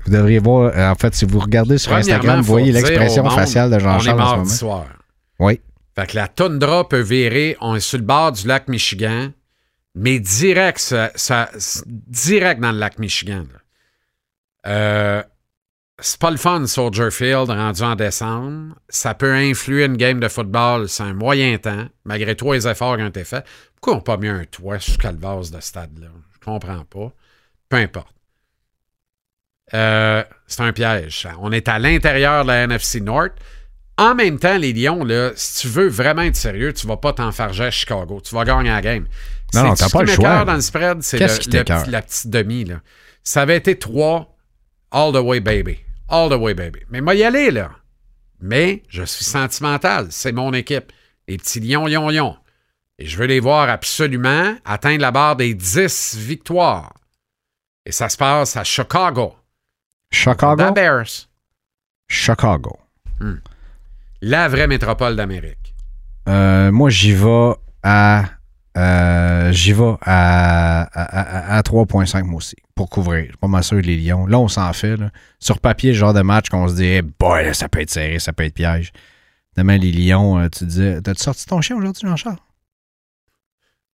Vous devriez voir, euh, en fait, si vous regardez sur Instagram, vous voyez l'expression faciale de On est Jean-Charles en ce mardi moment. soir. Oui. Fait que la toundra peut virer. On est sur le bord du lac Michigan, mais direct, ça, ça- direct dans le lac Michigan. là. Euh, c'est pas le fun, Soldier Field, rendu en décembre. Ça peut influer une game de football, c'est un moyen temps, malgré tous les efforts qui ont été faits. Pourquoi on n'a pas mis un toit sur Calvas de ce stade-là? Je comprends pas. Peu importe. Euh, c'est un piège. On est à l'intérieur de la NFC North. En même temps, les Lions, là, si tu veux vraiment être sérieux, tu vas pas t'enfarger à Chicago. Tu vas gagner la game. Non, non, t'as ce pas le choix. dans le spread, c'est le- le petit- la petite demi. Là. Ça avait été 3 all the way, baby. All the way, baby. Mais moi, y aller, là. Mais je suis sentimental. C'est mon équipe. Les petits lions, lions, lions. Et je veux les voir absolument atteindre la barre des 10 victoires. Et ça se passe à Chicago. Chicago? The Bears. Chicago. La vraie métropole d'Amérique. Euh, moi, j'y vais à. Euh, j'y vais à, à, à- à 3.5 moi aussi, pour couvrir. Je suis pas mal sûr les Lions. Là, on s'en fait. là. Sur papier, le genre de match qu'on se dit, hey boy, là, ça peut être serré, ça peut être piège. Demain, les Lions, euh, tu disais, t'as-tu sorti ton chien aujourd'hui, Jean-Charles?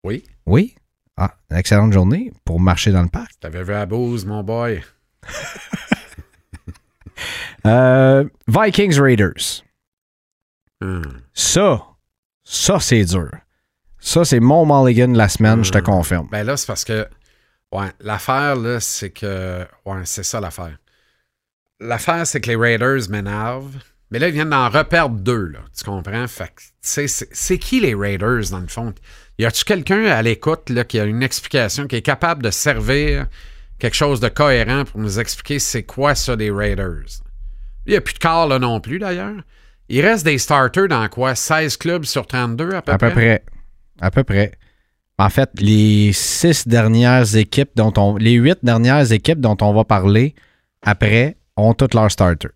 Oui. Oui? Ah, une excellente journée pour marcher dans le parc. T'avais vu à Booze, mon boy. Euh, Vikings Raiders. Hmm. Ça, ça, c'est dur. Ça, c'est mon mulligan de la semaine, je te Hmm. confirme. Ben là, c'est parce que, ouais, l'affaire, là, c'est que, ouais, c'est ça l'affaire. L'affaire, c'est que les Raiders m'énervent. Mais là, ils viennent d'en reperdre deux, là. Tu comprends? Fait que, tu sais, c'est c'est qui les Raiders, dans le fond? Y a-tu quelqu'un à l'écoute, là, qui a une explication, qui est capable de servir quelque chose de cohérent pour nous expliquer c'est quoi ça, les Raiders? Il n'y a plus de quart, là, non plus, d'ailleurs. Il reste des starters dans quoi? 16 clubs sur 32, à peu À près? peu près. À peu près. En fait, les six dernières équipes dont on. Les huit dernières équipes dont on va parler après ont toutes leurs starters.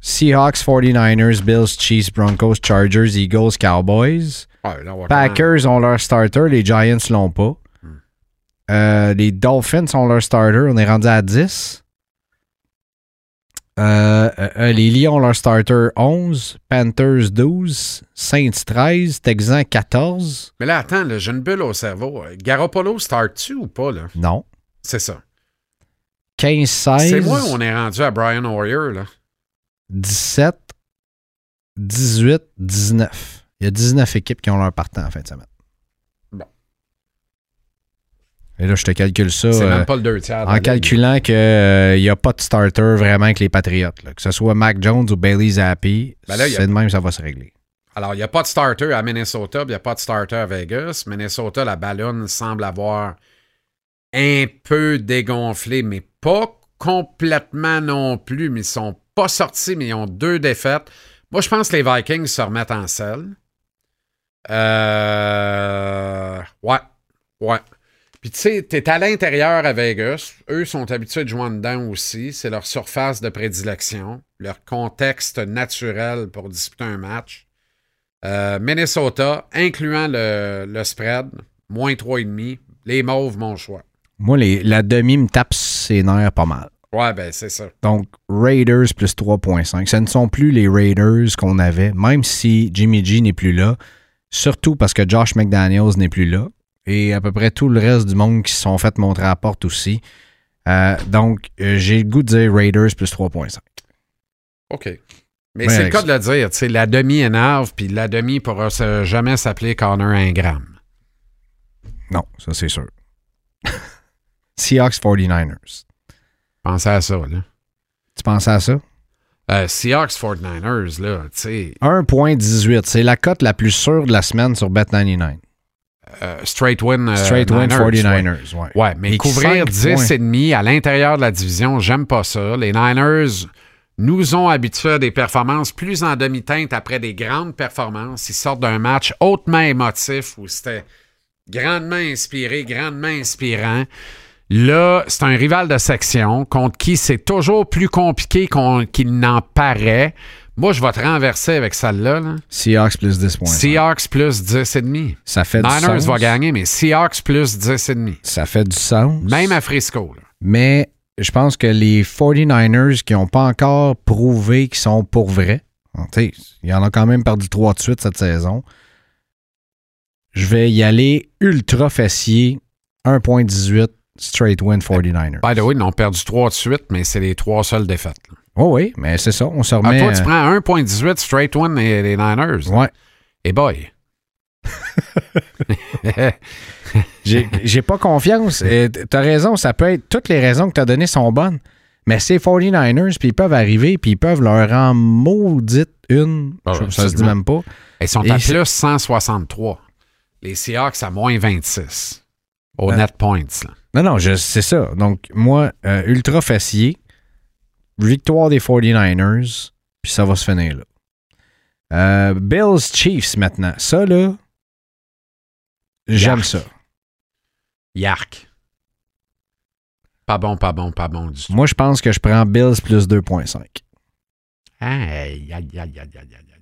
Seahawks, 49ers, Bills, Chiefs, Broncos, Chargers, Eagles, Cowboys. Là, va Packers ont leur starter, les Giants l'ont pas. Euh, les Dolphins ont leur starter, on est rendu à 10. Euh, euh, euh, les Lions ont leur starter 11, Panthers 12, Saints 13, Texans 14. Mais là, attends, j'ai une bulle au cerveau. Garoppolo start-tu ou pas, là? Non. C'est ça. 15, 16, C'est moi où on est rendu à Brian Warrior, là. 17, 18, 19. Il y a 19 équipes qui ont leur partant en fin de semaine. Bon. Et là, je te calcule ça C'est euh, même pas le deux tiers. en calculant qu'il n'y a pas de starter vraiment avec les Patriots. là. Que ce soit Mac Jones ou Bailey Zappi, Ben a- c'est de même ça va se régler. Alors, il n'y a pas de starter à Minnesota, il n'y a pas de starter à Vegas. Minnesota, la ballonne semble avoir un peu dégonflé, mais pas complètement non plus. Mais ils sont pas sortis, mais ils ont deux défaites. Moi, je pense que les Vikings se remettent en selle. Euh, ouais, ouais. Puis tu sais, t'es à l'intérieur à Vegas. Eux sont habitués de jouer dedans aussi. C'est leur surface de prédilection, leur contexte naturel pour disputer un match. Euh, Minnesota, incluant le, le spread, moins 3,5. Les Mauves, mon choix. Moi, les- la demi me tape ses nerfs pas mal. Ouais, ben c'est ça. Donc, Raiders plus 3.5. Ce ne sont plus les Raiders qu'on avait, même si Jimmy G n'est plus là. Surtout parce que Josh McDaniels n'est plus là. Et à peu près tout le reste du monde qui se sont fait montrer à la porte aussi. Euh, donc, euh, j'ai le goût de dire Raiders plus 3.5. OK. Mais Ben, c'est le cas de le dire. tu sais, La demi énerve, puis la demi pourra se- jamais s'appeler Connor Ingram. Non, ça c'est sûr. Seahawks 49ers. Pensez à ça, là. Tu pensais à ça? Euh, Seahawks 49ers, là, tu sais, 1.18. C'est la cote la plus sûre de la semaine sur Bet99. Euh, straight win. euh, Straight win Niners, 49ers. Ouais. Ouais, mais Et couvrir cinq 10 points. et demi à l'intérieur de la division, j'aime pas ça. Les Niners nous ont habitués à des performances plus en demi-teinte après des grandes performances. Ils sortent d'un match hautement émotif où c'était grandement inspiré, grandement inspirant. Là, c'est un rival de section contre qui c'est toujours plus compliqué qu'il n'en paraît. Moi, je vais te renverser avec celle-là. là. Seahawks plus 10 points. Seahawks plus 10 et demi. Ça fait du Niners sens. va gagner, mais Seahawks plus 10 et demi. Ça fait du sens. Même à Frisco. là. Mais je pense que les 49ers qui n'ont pas encore prouvé qu'ils sont pour vrai, hein, il y en a quand même perdu 3 de suite cette saison. Je vais y aller ultra fessier, 1.18, straight win 49ers. By the way, ils ont perdu trois de suite, mais c'est les trois seules défaites. là. Oh oui, mais c'est ça, on se Ah, remet. toi, tu euh, prends 1.18 straight win les, les Niners. ouais. Et boy. J'ai pas confiance. T'as raison, ça peut être. Toutes les raisons que t'as données sont bonnes. Mais c'est 49ers, puis ils peuvent arriver, puis ils peuvent leur en maudite une. Ah, Je- ça se dit même pas. Ils sont Et à plus 163. Les Seahawks à moins 26. Au Ben- net points. là. Non, non, c'est ça. Donc, moi, euh, ultra fessier, victoire des 49ers, puis ça va se finir là. Euh, Bills Chiefs maintenant. Ça, là, j'aime ça. Yark. Pas bon, pas bon, pas bon du tout. Moi, je pense que je prends Bills plus 2.5. Aïe, aïe, aïe, aïe, aïe, aïe, aïe, aïe.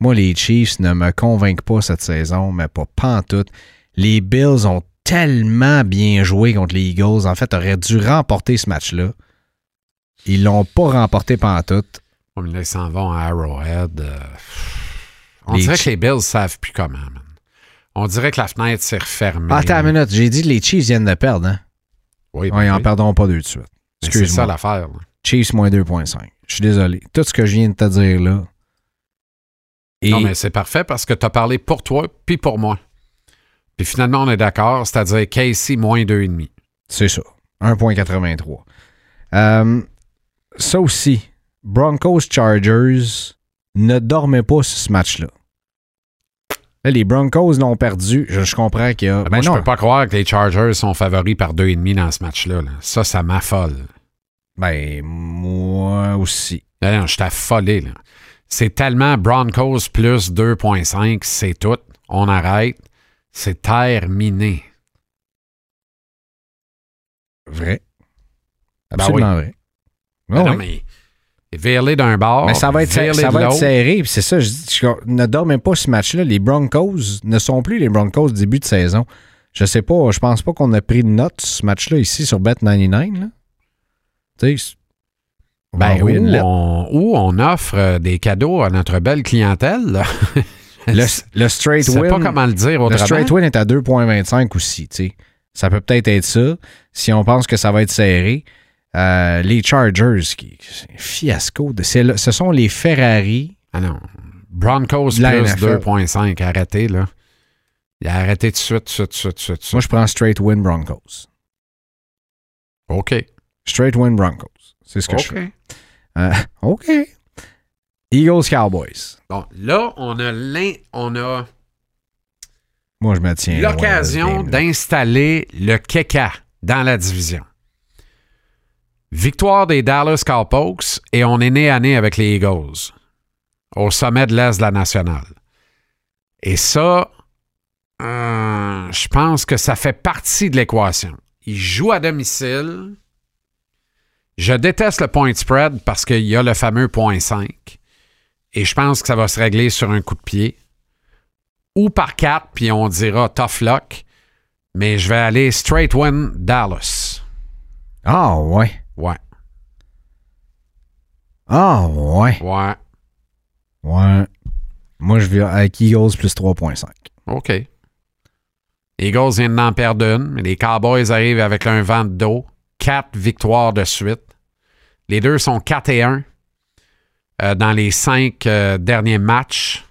Moi, les Chiefs ne me convainquent pas cette saison, mais pas pantoute. Les Bills ont tellement bien joué contre les Eagles. En fait, auraient dû remporter ce match-là. Ils l'ont pas remporté pantoute. Oh, mais là, ils s'en vont à Arrowhead. euh, On Les dirait que les Bills savent plus comment, man. On dirait que la fenêtre s'est refermée. Ah, Attends une minute, j'ai dit que les Chiefs viennent de perdre, hein? Oui, Ouais, ils en oui. perdront pas deux de suite. C'est ça l'affaire. là. Chiefs moins 2.5. Je suis désolé. Tout ce que je viens de te dire là. Et Non, mais c'est parfait parce que tu as parlé pour toi puis pour moi. Puis finalement, on est d'accord, c'est-à-dire Casey moins 2,5. c'est ça. 1.83. Euh, ça aussi, Broncos Chargers ne dormaient pas sur ce match-là. Là, les Broncos l'ont perdu. Je, je comprends qu'il y a. Moi, Ben je peux pas croire que les Chargers sont favoris par 2,5 dans ce match-là. là. Ça, ça m'affole. Ben, moi aussi. Non, non, je suis affolé. Là. C'est tellement Broncos plus 2,5, c'est tout. On arrête. C'est terminé. Vrai. Ben Absolument vrai. Ah non, oui. mais virler d'un bord, Mais ça va être, ça va être serré. c'est ça, je, dis, je ne dors même pas ce match-là. Les Broncos ne sont plus les Broncos début de saison. Je sais pas, je pense pas qu'on a pris de note ce match-là ici sur Bet99. là. Tu sais, Ben, où, lettre. on, offre euh, des cadeaux à notre belle clientèle. Le, le Je straight sais win. pas comment le dire le autrement. straight win est à 2.25 aussi. tu sais. Ça peut peut-être être ça. Si on pense que ça va être serré. Euh, les Chargers, qui, c'est un fiasco. De, c'est le- ce sont les Ferrari. Ah non. Broncos plus NFL. 2.5, arrêtez, là. Il a arrêté de suite, de suite, de suite, de suite. de suite. Moi, je prends straight win Broncos. OK. Straight win Broncos. C'est ce que je fais. OK. Euh, OK. Eagles Cowboys. Bon, là, on a l'in- on a Moi, je me tiens. l'occasion d'installer le Keka dans la division. Victoire des Dallas Cowpokes et on est né à nez avec les Eagles au sommet de l'Est de la nationale. Et ça, euh, je pense que ça fait partie de l'équation. Ils jouent à domicile. Je déteste le point spread parce qu'il y a le fameux point 5. Et je pense que ça va se régler sur un coup de pied. Ou par 4, puis on dira tough luck. Mais je vais aller straight win Dallas. Ah, ouais. Ouais, Ah, ouais. ouais. Ouais. Moi, je vais avec Eagles plus 3.5. OK. Les Eagles viennent d'en perdre une, mais les Cowboys arrivent avec un vent de dos. Quatre victoires de suite. Les deux sont 4 et 1 euh, dans les cinq euh, derniers matchs.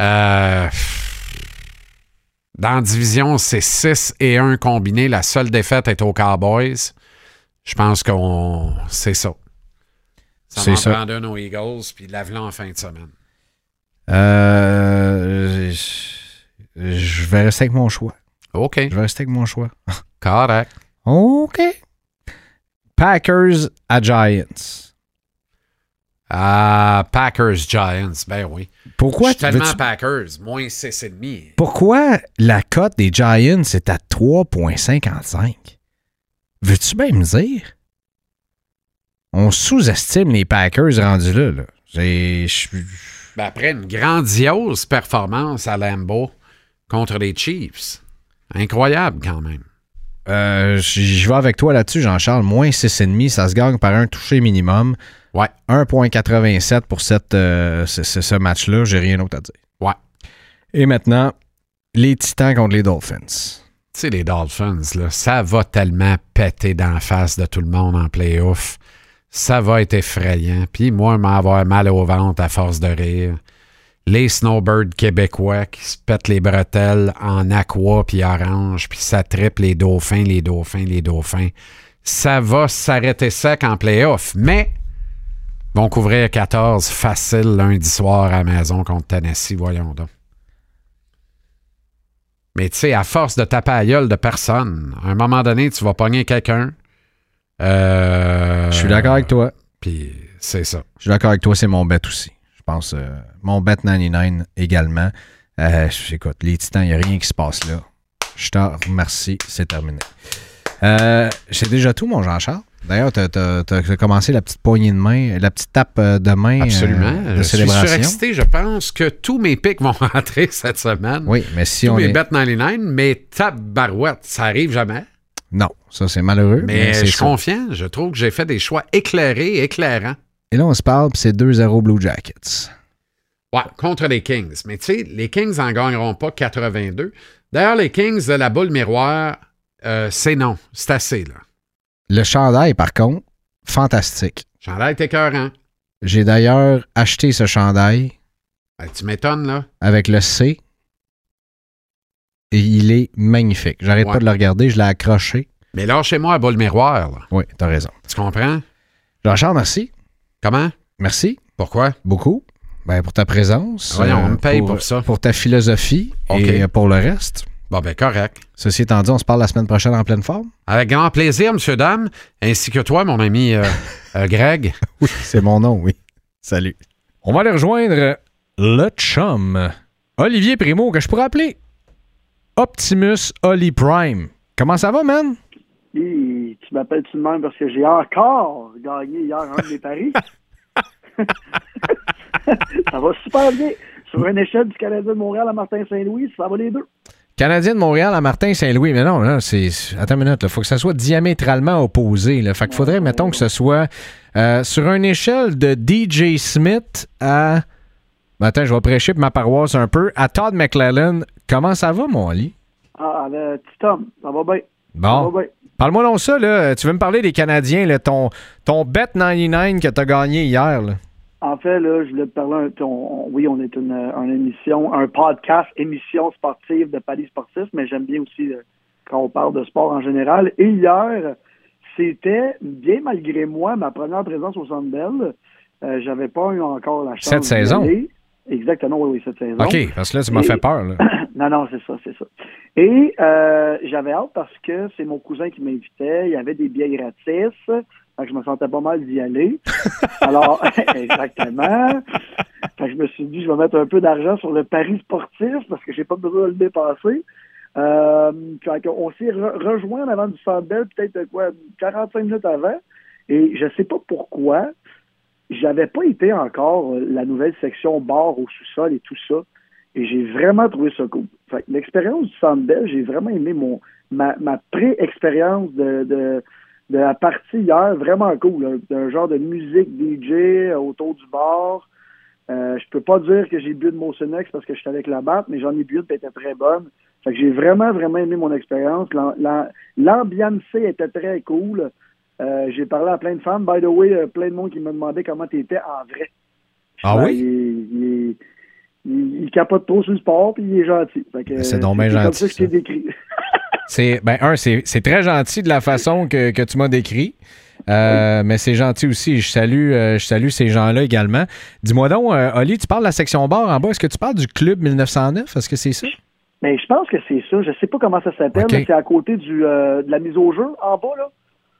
Euh, dans la division, c'est 6 et 1 combinés. La seule défaite est aux Cowboys. Je pense qu'on c'est ça. Ça C'est va en ça. prendre une aux Eagles, puis lave en fin de semaine. Euh, je, je vais rester avec mon choix. OK. Je vais rester avec mon choix. Correct. OK. Packers à Giants. Ah, Packers Giants, ben oui. Pourquoi, je suis tellement Packers, moins 6,5. pourquoi la cote des Giants est à 3.55? Veux-tu bien me dire? On sous-estime les Packers rendus là. là. J'ai- je Ben après une grandiose performance à Lambeau contre les Chiefs. Incroyable quand même. Euh, J'y vais avec toi là-dessus, Jean-Charles. Moins 6,5, ça se gagne par un touché minimum. Ouais, 1,87 pour cette, euh, ce, ce- ce match-là. J'ai rien d'autre à dire. ouais. Et maintenant, les Titans contre les Dolphins. Tu sais, les Dolphins, là, ça va tellement péter d'en face de tout le monde en playoff. Ça va être effrayant. Puis moi, m'avoir mal au ventre à force de rire. Les snowbirds québécois qui se pètent les bretelles en aqua puis orange, puis ça triple les dauphins, les dauphins, les dauphins. Ça va s'arrêter sec en playoff. Mais vont couvrir 14 facile lundi soir à la maison contre Tennessee, voyons donc. Mais tu sais, à force de taper à gueule de personne, à un moment donné, tu vas pogner quelqu'un. Euh, Je suis d'accord avec toi. Puis c'est ça. Je suis d'accord avec toi, c'est mon bet aussi. Je pense euh, mon bet 99 également. Euh, écoute, les Titans, il n'y a rien qui se passe là. Je te remercie, c'est terminé. C'est déjà tout, mon Jean-Charles. D'ailleurs, tu as, commencé la petite poignée de main, la petite tape euh, de main euh, Absolument. de je suis célébration. surexcité. Je pense que tous mes pics vont rentrer cette semaine. Oui, mais si tous on mes est... bêtes 99, mais tabarouette, ça arrive jamais. Non, ça c'est malheureux. Mais, je suis confiant. Je trouve que j'ai fait des choix éclairés, éclairants. Et là, on se parle, puis c'est 2-0 Blue Jackets. Ouais, contre les Kings. Mais tu sais, les Kings n'en gagneront pas 82. D'ailleurs, les Kings de la boule miroir, euh, c'est non. C'est assez, là. Le chandail, par contre, fantastique. Chandail est écœurant. J'ai d'ailleurs acheté ce chandail Ben, tu m'étonnes, là. avec le C. Et il est magnifique. J'arrête Ouais. pas de le regarder, je l'ai accroché. Mais lâchez-moi à boule miroir, là. Oui, t'as raison. Tu comprends? Jean-Charles, merci. Comment? Merci Pourquoi? beaucoup ben, pour ta présence. Voyons, euh, on me paye pour ça. Pour ta philosophie OK. et euh, pour le reste. Bon, ben, correct. Ceci étant dit, on se parle la semaine prochaine en pleine forme. Avec grand plaisir, monsieur, dame, ainsi que toi, mon ami euh, euh, Greg. C'est mon nom, oui. Salut. On va aller rejoindre le chum. Olivier Primo, que je pourrais appeler Optimus Oli Prime. Comment ça va, man? Hi, tu m'appelles-tu de même parce que j'ai encore gagné hier un de mes paris? ça va super bien. Sur une échelle du Canadien de Montréal à Martin-Saint-Louis, ça va les deux. Canadien de Montréal à Martin-Saint-Louis. Mais non, là, c'est. Attends une minute, il faut que ça soit diamétralement opposé. Là. Fait qu'il faudrait, mettons, que ce soit euh, sur une échelle de DJ Smith à. Ben, attends, je vais prêcher pour ma paroisse un peu. À Todd McClellan. Comment ça va, mon Ali? Ah, le petit Tom, ça va bien. Ça Bon. va bien. Parle-moi donc ça, là. Tu veux me parler des Canadiens, là, ton, ton bet 99 que tu as gagné hier, là. En fait, là, je voulais te parler un peu. on- oui, on est une, une émission, un podcast, émission sportive de Paris Sportif, mais j'aime bien aussi euh, quand on parle de sport en général. Et hier, c'était, bien malgré moi, ma première présence au Centre Bell. Euh, J'avais pas eu encore la chance. Cette saison? Exactement, oui, oui, cette saison. OK, parce que là, tu m'as fait peur. Là. Non, non, c'est ça, c'est ça. Et euh, j'avais hâte parce que c'est mon cousin qui m'invitait. Il y avait des billets gratis. Fait que je me sentais pas mal d'y aller. Alors, exactement. Fait que je me suis dit, je vais mettre un peu d'argent sur le pari sportif parce que j'ai pas besoin de le dépasser. Euh, on s'est re- rejoint en avant du Centre Bell, peut-être euh, quoi, 45 minutes avant. Et je sais pas pourquoi, j'avais pas été encore euh, la nouvelle section bar au sous-sol et tout ça. Et j'ai vraiment trouvé ça cool. Fait que l'expérience du Centre Bell, j'ai vraiment aimé mon ma, ma pré-expérience de, de, de la partie hier, vraiment cool. là. d'un genre de musique DJ autour du bar. Euh, je peux pas dire que j'ai bu de Motionex parce que j'étais avec la batte, mais j'en ai bu une qui était très bonne. Fait que j'ai vraiment, vraiment aimé mon expérience. L'am- l'am- L'ambiance était très cool. Euh, j'ai parlé à plein de femmes. By the way, euh, plein de monde qui me demandait comment tu étais en vrai. Ah Ben, oui? Il, il- il- il capote trop sur le sport, puis il est gentil. C'est donc bien comme ça que je t'ai décrit. C'est ben un, c'est c'est très gentil de la façon que, que tu m'as décrit. Euh, Mais c'est gentil aussi. Je salue, euh, je salue ces gens-là également. Dis-moi donc, euh, Oli, tu parles de la section bar en bas. Est-ce que tu parles du club 1909? Est-ce que c'est ça? Mais je pense que c'est ça. Je sais pas comment ça s'appelle. C'est à côté du, euh, de la mise au jeu, en bas, là.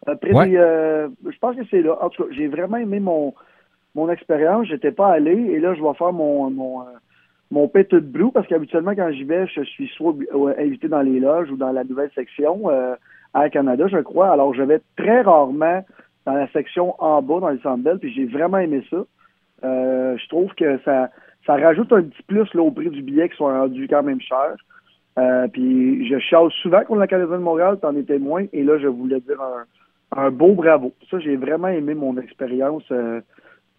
Euh, près Ouais. des, euh, je pense que c'est là. En tout cas, j'ai vraiment aimé mon, mon expérience. J'étais pas allé. Et là, je vais faire mon, mon, euh, mon Petit Blue parce qu'habituellement, quand j'y vais, je suis soit euh, invité dans les loges ou dans la nouvelle section euh, à Canada, je crois. Alors, je vais très rarement dans la section en bas, dans le Centre Bell, puis j'ai vraiment aimé ça. Euh, je trouve que ça, ça rajoute un petit plus là, au prix du billet qui sont rendus quand même cher. Euh, puis je chasse souvent contre la Canadienne de Montréal, t'en es témoin, et là, je voulais dire un, un beau bravo. Ça, j'ai vraiment aimé mon expérience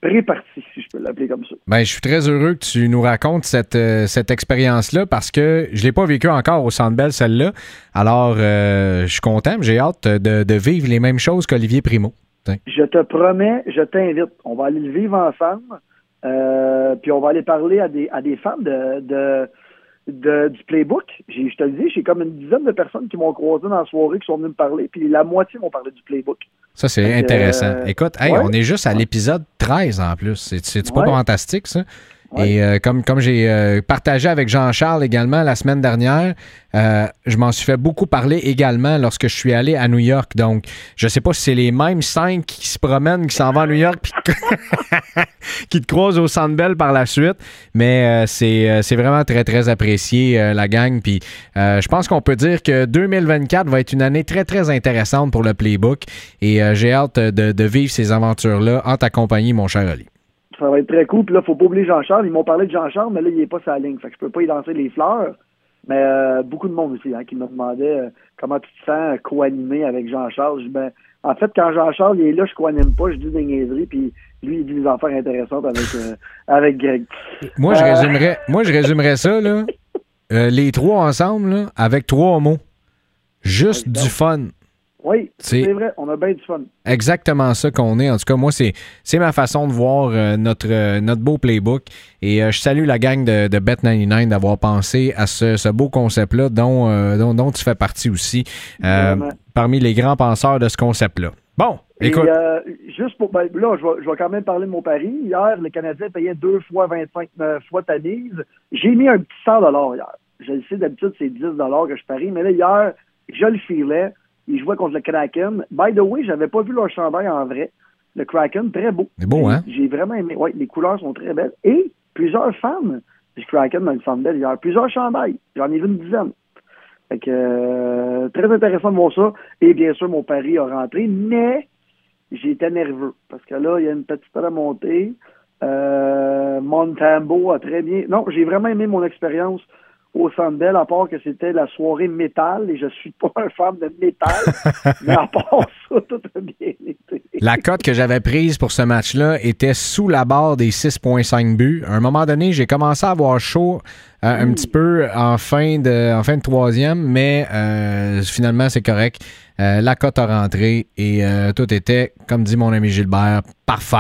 pré-partie, si je peux l'appeler comme ça. Ben, je suis très heureux que tu nous racontes cette, euh, cette expérience-là parce que je l'ai pas vécu encore au Centre Bell, celle-là. Alors, euh, je suis content, mais j'ai hâte de, de vivre les mêmes choses qu'Olivier Primo. Je te promets, je t'invite. On va aller le vivre ensemble. Euh, puis on va aller parler à des, à des fans de, de, de- du playbook. Je te le dis, j'ai comme une dizaine de personnes qui m'ont croisé dans la soirée, qui sont venues me parler, puis la moitié m'ont parlé du playbook. Ça, c'est intéressant. euh, Écoute, hey, ouais. on est juste à l'épisode 13 en plus. C'est- pas fantastique, ça? Ouais. Et euh, comme, comme j'ai euh, partagé avec Jean-Charles également la semaine dernière, euh, je m'en suis fait beaucoup parler également lorsque je suis allé à New York. Donc, je sais pas si c'est les mêmes cinq qui se promènent, qui s'en vont à New York, puis qui te croisent au Centre Bell par la suite. Mais euh, c'est euh, c'est vraiment très, très apprécié, euh, la gang. Puis euh, je pense qu'on peut dire que 2024 va être une année très, très intéressante pour le Playbook. Et euh, j'ai hâte de, de vivre ces aventures-là en ta compagnie, mon cher Ali. Ça va être très cool. Puis là, faut pas oublier Jean-Charles. Ils m'ont parlé de Jean-Charles, mais là, il est pas la ligne. Fait que je peux pas y lancer les fleurs. Mais euh, beaucoup de monde aussi hein, qui me demandait euh, comment tu te sens euh, co-animé avec Jean-Charles. Je ben, en fait, quand Jean-Charles il est là, je co-anime pas, je dis des niaiseries, puis lui, il dit des affaires intéressantes avec, euh, avec Greg. Moi, je résumerais, moi, je résumerais ça, là, les trois ensemble, là, avec trois mots. Juste du fun. Oui, C'est- vrai, on a bien du fun. Exactement ça qu'on est. En tout cas, moi, c'est, c'est ma façon de voir euh, notre, euh, notre beau playbook. Et euh, je salue la gang de, de Bet99 d'avoir pensé à ce, ce beau concept-là dont, dont, dont tu fais partie aussi, parmi les grands penseurs de ce concept-là. Bon, écoute. juste pour. Ben, là, je vais, je vais quand même parler de mon pari. Hier, le Canadien payait deux fois 25 euh, fois ta mise. J'ai mis un petit 100 hier. Je le sais, d'habitude, c'est 10 que je parie. Mais là, hier, je le filais. Ils jouaient contre le Kraken. By the way, j'avais pas vu leur chandail en vrai. Le Kraken, très beau. C'est beau, hein? J'ai vraiment aimé. Oui, les couleurs sont très belles. Et plusieurs fans du Kraken dans le Centre Bell hier. Plusieurs chandails. J'en ai vu une dizaine. Fait que, euh, très intéressant de voir ça. Et bien sûr, mon pari a rentré, mais j'étais nerveux. Parce que là, il y a une petite remontée. Euh, Montambo a très bien. Non, j'ai vraiment aimé mon expérience au Centre Bell, à part que c'était la soirée métal, et je suis pas un fan de métal. mais à part ça, tout a bien été. La cote que j'avais prise pour ce match-là était sous la barre des 6,5 buts. À un moment donné, j'ai commencé à avoir chaud euh, un petit peu en fin de, en fin de troisième, mais euh, finalement, c'est correct. Euh, la cote a rentré et tout était, comme dit mon ami Gilbert, parfait.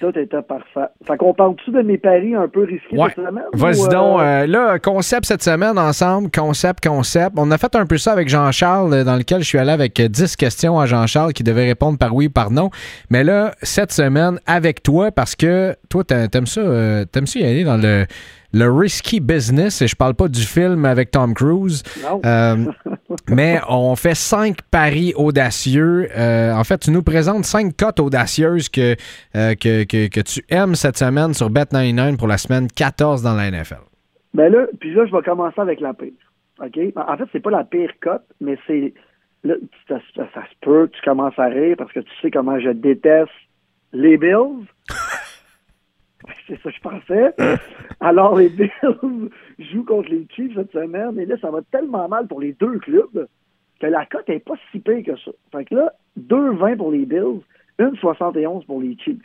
Tout était parfait. Fait qu'on parle-tu de mes paris un peu risqués Ouais. cette semaine? Vas-y donc. euh, euh, là, concept cette semaine ensemble. Concept, concept. On a fait un peu ça avec Jean-Charles, euh, dans lequel je suis allé avec euh, 10 questions à Jean-Charles qui devait répondre par oui ou par non. Mais là, cette semaine, avec toi, parce que toi, t'a- t'aimes ça, euh, t'aimes ça y aller dans le, le risky business. Et je parle pas du film avec Tom Cruise. Non. Euh, mais on fait cinq paris audacieux. Euh, en fait, tu nous présentes cinq cotes audacieuses que, euh, que, que, que tu aimes cette semaine sur Bet99 pour la semaine 14 dans la NFL. Ben là, puis là, je vais commencer avec la pire. OK? En fait, c'est pas la pire cote, mais c'est. Là, ça, ça- ça se peut, tu commences à rire parce que tu sais comment je déteste les Bills. C'est ça que je pensais. Alors, les Bills jouent contre les Chiefs cette semaine, et là, ça va tellement mal pour les deux clubs que la cote est pas si pire que ça. Fait que là, 2,20 pour les Bills, 1,71 pour les Chiefs.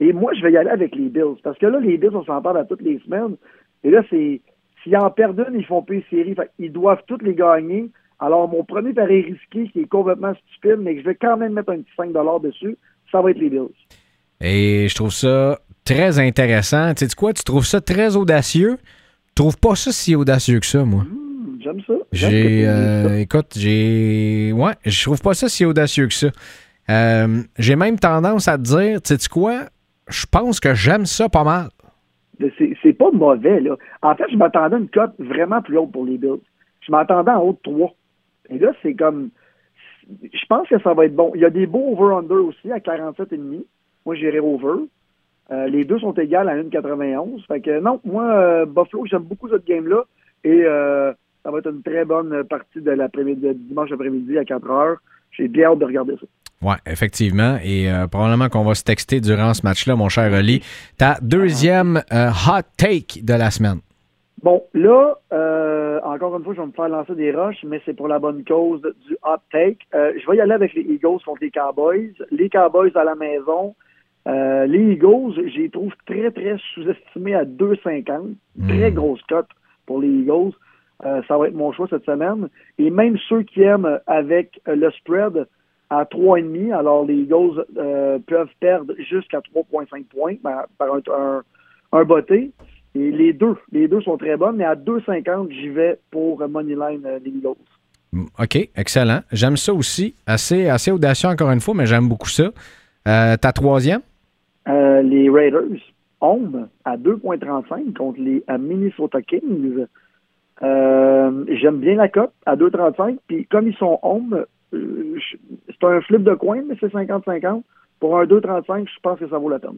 Et moi, je vais y aller avec les Bills. Parce que là, les Bills, on s'en parle à toutes les semaines. Et là, c'est. S'ils en perdent une, ils font plus série. Fait ils doivent toutes les gagner. Alors, mon premier pari risqué, qui est complètement stupide, mais que je vais quand même mettre un petit 5 dessus, ça va être les Bills. Et je trouve ça très intéressant. Tu sais quoi? Tu trouves ça très audacieux? Je trouve pas ça si audacieux que ça, moi. Hmm, J'aime ça. J'ai. euh, écoute, j'ai. Ouais, je trouve pas ça si audacieux que ça. Euh, j'ai même tendance à te dire, tu sais quoi? Je pense que j'aime ça pas mal. C'est pas mauvais, là. En fait, je m'attendais à une cote vraiment plus haute pour les Bills. Je m'attendais en haut de 3. Et là, c'est comme. Je pense que ça va être bon. Il y a des beaux over-under aussi à 47,5. Moi, j'irai over. Euh, les deux sont égales à 1,91. Fait que non, moi, euh, Buffalo, j'aime beaucoup cette game-là. Et euh, ça va être une très bonne partie de l'après-midi, dimanche après-midi à 4 heures. J'ai bien hâte de regarder ça. Ouais, effectivement. Et probablement qu'on va se texter durant ce match-là, mon cher Oli. Ta deuxième hot take de la semaine. Bon, là, encore une fois, je vais me faire lancer des roches, mais c'est pour la bonne cause du hot take. Je vais y aller avec les Eagles contre les Cowboys. Les Cowboys à la maison. Euh, les Eagles, je les trouve très, très sous-estimés à 2,50. Très grosse cote pour les Eagles. Euh, ça va être mon choix cette semaine. Et même ceux qui aiment avec euh, le spread à 3,5, alors les Eagles euh, peuvent perdre jusqu'à 3,5 points par, par un, un, un botté. Et les deux, les deux sont très bonnes, mais à 2,50, j'y vais pour Moneyline les Eagles. Mm, OK, excellent. J'aime ça aussi. Assez, assez audacieux encore une fois, mais j'aime beaucoup ça. Ta troisième? Euh, les Raiders, home à 2,35 contre les Minnesota Kings. Euh, J'aime bien la cote à 2,35. Puis comme ils sont home, euh, c'est un flip de coin, mais c'est 50-50. Pour un 2,35, je pense que ça vaut la peine.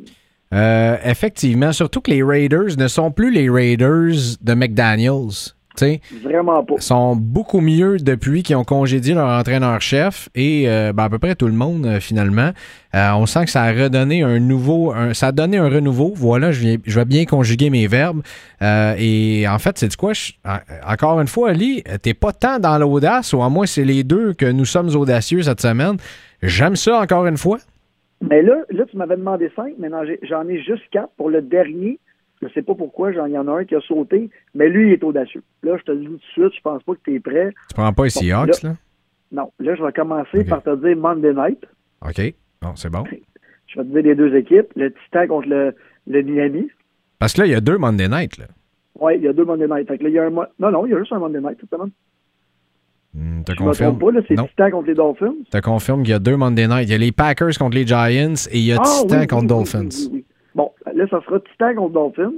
Effectivement, surtout que les Raiders ne sont plus les Raiders de McDaniels. Vraiment pas. sont beaucoup mieux depuis qu'ils ont congédié leur entraîneur-chef et euh, ben, à peu près tout le monde euh, finalement. Euh, on sent que ça a redonné un nouveau, un- ça a donné un renouveau. Voilà, je, viens, je vais bien conjuguer mes verbes. Et en fait, c'est quoi? je- encore une fois, Ali, t'es pas tant dans l'audace, ou à moins c'est les deux que nous sommes audacieux cette semaine. J'aime ça encore une fois. Mais là, là tu m'avais demandé 5, maintenant j'en ai juste 4 pour le dernier. Je sais pas pourquoi, j'en y en a un qui a sauté, mais lui, il est audacieux. Là, je te le dis tout de suite, je pense pas que tu es prêt. Tu prends pas les Bon, Seahawks, là? Non, là, je vais commencer par te dire Monday Night. OK. Bon, c'est bon. Je vais te dire les deux équipes. Le Titan contre le, le Miami. Parce que là, il y a deux Monday Night, là. Oui, il y a deux Monday Night. Fait que là, il y a un Non, non, il y a juste un Monday Night cette semaine. Hmm, te Je me confirme? trompe pas, là, c'est. Titan contre les Dolphins. te confirme qu'il y a deux Monday Night. Il y a les Packers contre les Giants et il y a Ah, Titan oui, contre oui, Dolphins. oui. Bon, là, ça sera Titan contre Dolphins.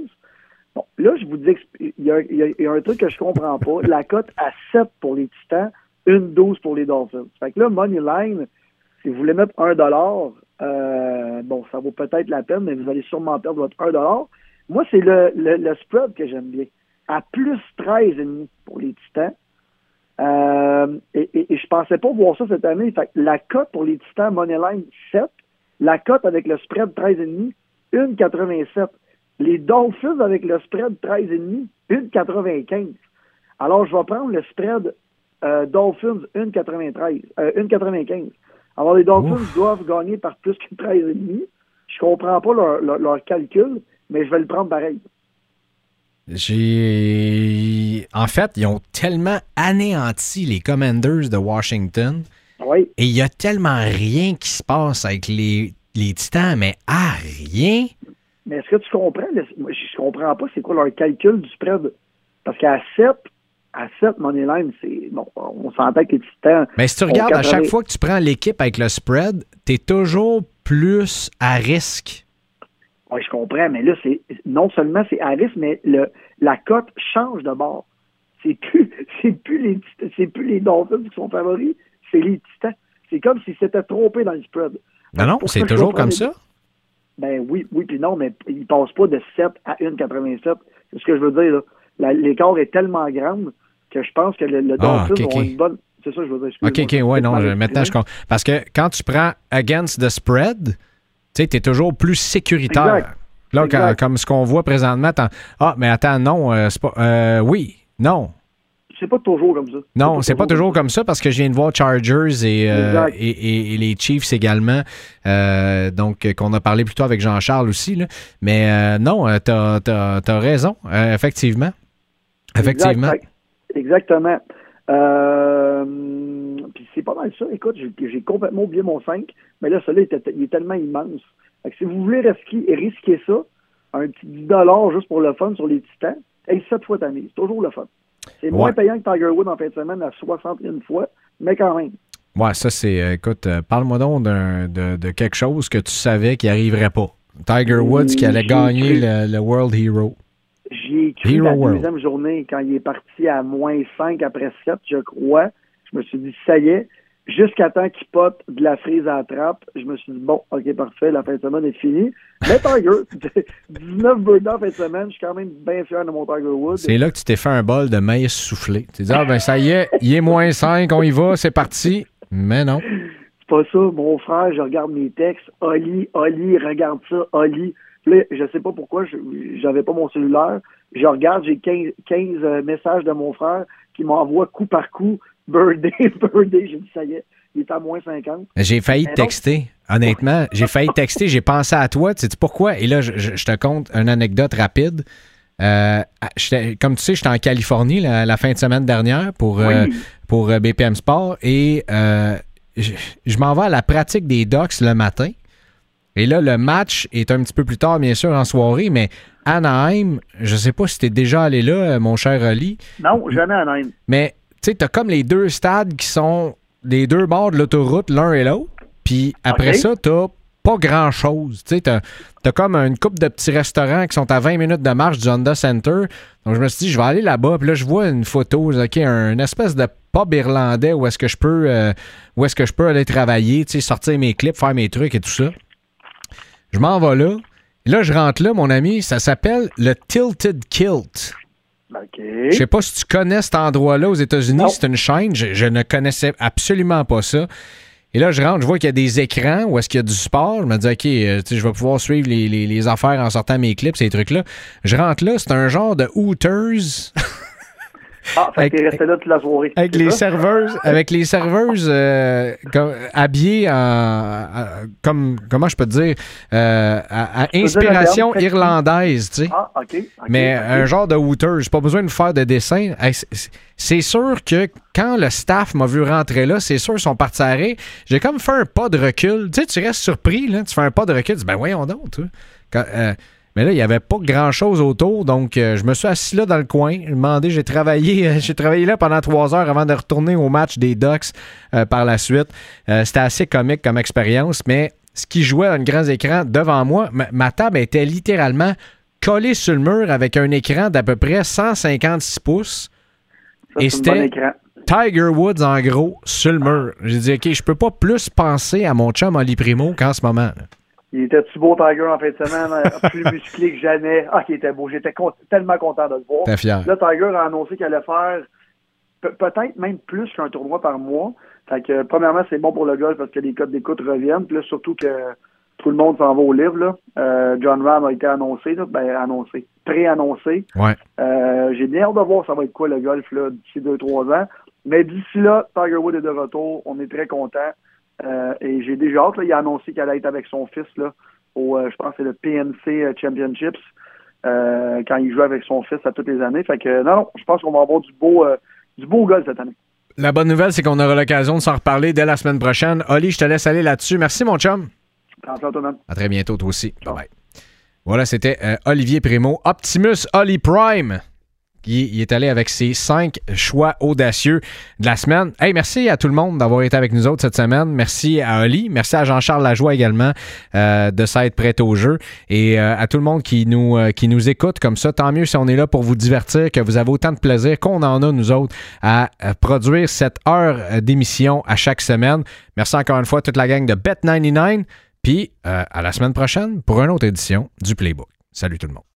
Bon, là, je vous dis, il y, a, il y a- il y a un truc que je comprends pas. La cote à 7 pour les Titans, une 12 pour les Dolphins. Fait que là, Moneyline, si vous voulez mettre 1 euh, bon, ça vaut peut-être la peine, mais vous allez sûrement perdre votre 1 Moi, c'est le, le, le spread que j'aime bien. À plus 13,5 pour les Titans. Euh, et, et, et je pensais pas voir ça cette année. Fait que la cote pour les Titans Moneyline 7, la cote avec le spread 13,5, 1,87. Les Dolphins avec le spread 13,5, 1,95. Alors, je vais prendre le spread euh, Dolphins 1,93, euh, 1,95. Alors, les Dolphins doivent gagner par plus que 13,5. Je comprends pas leur, leur, leur calcul, mais je vais le prendre pareil. J'ai. En fait, ils ont tellement anéanti les Commanders de Washington Oui, et il y a tellement rien qui se passe avec les les Titans, mais à rien. Mais est-ce que tu comprends? moi, Je comprends pas c'est quoi leur calcul du spread. Parce qu'à 7, à 7, Moneyline, c'est. Bon, on s'entend que les Titans. Mais si tu regardes, à chaque 80 fois que tu prends l'équipe avec le spread, tu es toujours plus à risque. Oui, je comprends, mais là, c'est non seulement c'est à risque, mais le, la cote change de bord. C'est plus, c'est plus les c'est plus les Dolphins qui sont favoris, c'est les Titans. C'est comme s'ils s'étaient trompés dans le spread. Non, non, c'est toujours comme ça. Ben oui, oui, puis non, mais ils passent pas de 7 à 1,87. C'est ce que je veux dire, là. L'écart est tellement grand que je pense que le, le Ah, Dolphins ok, ont ok. une bonne. C'est ça que je veux dire. OK, OK, ouais, non, je- maintenant je comprends. Parce que quand tu prends against the spread, tu sais, tu es toujours plus sécuritaire. Exact. Là, quand- comme ce qu'on voit présentement, ah, mais attends, non, euh, c'est pas. euh, oui, non. C'est pas toujours comme ça. Non, c'est pas toujours comme ça parce que je viens de voir Chargers et, euh, et, et- et les Chiefs également. euh, donc, euh, qu'on a parlé plus tôt avec Jean-Charles aussi. là. Mais euh, non, t'as as, raison, effectivement. Effectivement. Exact, Exactement. Puis c'est pas mal ça. Écoute, j'ai complètement oublié mon 5, mais là, celui-là, il, est tellement immense. Fait que si vous voulez risquer, risquer ça, un petit 10 juste pour le fun sur les titans, hey, 7 fois ta mise. C'est toujours le fun. C'est moins Ouais. payant que Tiger Wood en fin de semaine à 61 fois, mais quand même. Ouais, ça, c'est. euh, écoute, euh, parle-moi donc de, de quelque chose que tu savais qui arriverait pas. Tiger Woods qui allait J'ai gagner le, le World Hero. J'y ai cru Hero la World. deuxième journée, quand il est parti à moins 5 après 7, je crois. Je me suis dit, ça y est, jusqu'à temps qu'il pote de la frise à la trappe, je me suis dit, bon, OK, parfait, la fin de semaine est finie. Mais Tiger, 19 birdies en fin de semaine, je suis quand même bien fier de mon Tiger Woods. C'est là que tu t'es fait un bol de maïs soufflé. Tu t'es dit, ah ben ça y est, il est moins 5, on y va, c'est parti. Mais non. C'est pas ça, mon frère, je regarde mes textes, Oli, Oli, regarde ça, Oli. Là, je sais pas pourquoi, je j'avais pas mon cellulaire. Je regarde, j'ai 15, 15 euh, messages de mon frère qui m'envoie coup par coup, birthday, birthday. J'ai dit, ça y est, il est à moins 50. J'ai failli te texter. Honnêtement, j'ai failli te texter. J'ai pensé à toi. Tu sais pourquoi? Et là, je, te conte une anecdote rapide. Euh, comme tu sais, j'étais en Californie la, la fin de semaine dernière pour, euh, pour euh, BPM Sport et euh, je, je m'en vais à la pratique des docks le matin. Et là, le match est un petit peu plus tard, bien sûr, en soirée, mais Anaheim, je sais pas si tu es déjà allé là, mon cher Oli, Non, jamais à Nîmes. mais tu sais, t'as comme les deux stades qui sont des deux bords de l'autoroute, l'un et l'autre. Puis après OK. ça, t'as pas grand-chose. Tu sais, t'as as comme une couple de petits restaurants qui sont à 20 minutes de marche du Honda Center. Donc je me suis dit, je vais aller là-bas. Puis là, je vois une photo, OK, un une espèce de pub irlandais où est-ce que je peux euh, où est-ce que je peux aller travailler, tu sais, sortir mes clips, faire mes trucs et tout ça. Je m'en vais là. Et là, je rentre là, mon ami. Ça s'appelle le Tilted Kilt. Je sais pas si tu connais cet endroit-là aux États-Unis. C'est une chaîne. Je, je ne connaissais absolument pas ça. Et là, je rentre, je vois qu'il y a des écrans où est-ce qu'il y a du sport. Je me dis, OK, euh, je vais pouvoir suivre les, les- les affaires en sortant mes clips, ces trucs-là. Je rentre là, c'est un genre de Hooters Ah, fait Avec- resté là toute la soirée. avec les ça? serveuses, avec les serveuses euh, comme- habillées en, en- comme comment je peux te dire euh, à, inspiration irlandaise, tu sais. Ah, OK. Mais un genre de Hooters, j'ai pas besoin de faire de dessin. C'est- sûr que quand le staff m'a vu rentrer là, c'est sûr qu'ils sont partis à. J'ai comme fait un pas de recul. Tu sais, tu restes surpris, là, tu fais un pas de recul, tu dis, ben voyons donc. Quand, euh, mais là, il n'y avait pas grand-chose autour, donc euh, je me suis assis là dans le coin. J'ai demandé, j'ai travaillé, euh, j'ai travaillé là pendant trois heures avant de retourner au match des Ducks euh, par la suite. C'était assez comique comme expérience, mais ce qui jouait à un grand écran devant moi, ma, ma table était littéralement collée sur le mur avec un écran d'à peu près 156 pouces. Ça, et c'était-. Tiger Woods, en gros, sur le mur. J'ai dit, OK, je peux pas plus penser à mon chum Oli Primo qu'en ce moment. là. Il était-tu beau, Tiger, en fin de semaine? euh, plus musclé que jamais. Ah, il était beau. J'étais con- tellement content de le voir. Fier. Là, Tiger a annoncé qu'il allait faire pe- peut-être même plus qu'un tournoi par mois. Fait que, premièrement, c'est bon pour le golf parce que les codes d'écoute reviennent. Puis là, surtout que tout le monde s'en va au livre. Là. Euh, John Ram a été annoncé, là. ben annoncé, pré-annoncé. Ouais. Euh, J'ai bien hâte de voir ça va être quoi le golf d'ici deux, trois ans. Mais d'ici là, Tiger Wood est de retour. On est très contents. Euh, et j'ai déjà hâte. Là, il a annoncé qu'elle allait être avec son fils là, au, euh, je pense c'est le PNC Championships. euh, quand il joue avec son fils à toutes les années. Fait que non, non, je pense qu'on va avoir du beau du beau golf cette année. La bonne nouvelle, c'est qu'on aura l'occasion de s'en reparler dès la semaine prochaine. Oli, je te laisse aller là-dessus. Merci, mon chum. À très bientôt, toi aussi. Bye bye. Voilà, c'était Olivier Primo. Optimus Oli Prime. Il est allé avec ses cinq choix audacieux de la semaine. Hey, merci à tout le monde d'avoir été avec nous autres cette semaine. Merci à Oli. Merci à Jean-Charles Lajoie également euh, de s'être prêt au jeu. Et euh, à tout le monde qui nous, euh, qui nous écoute comme ça, tant mieux si on est là pour vous divertir, que vous avez autant de plaisir qu'on en a, nous autres, à, produire cette heure d'émission à chaque semaine. Merci encore une fois à toute la gang de Bet99. Puis à la semaine prochaine pour une autre édition du Playbook. Salut tout le monde.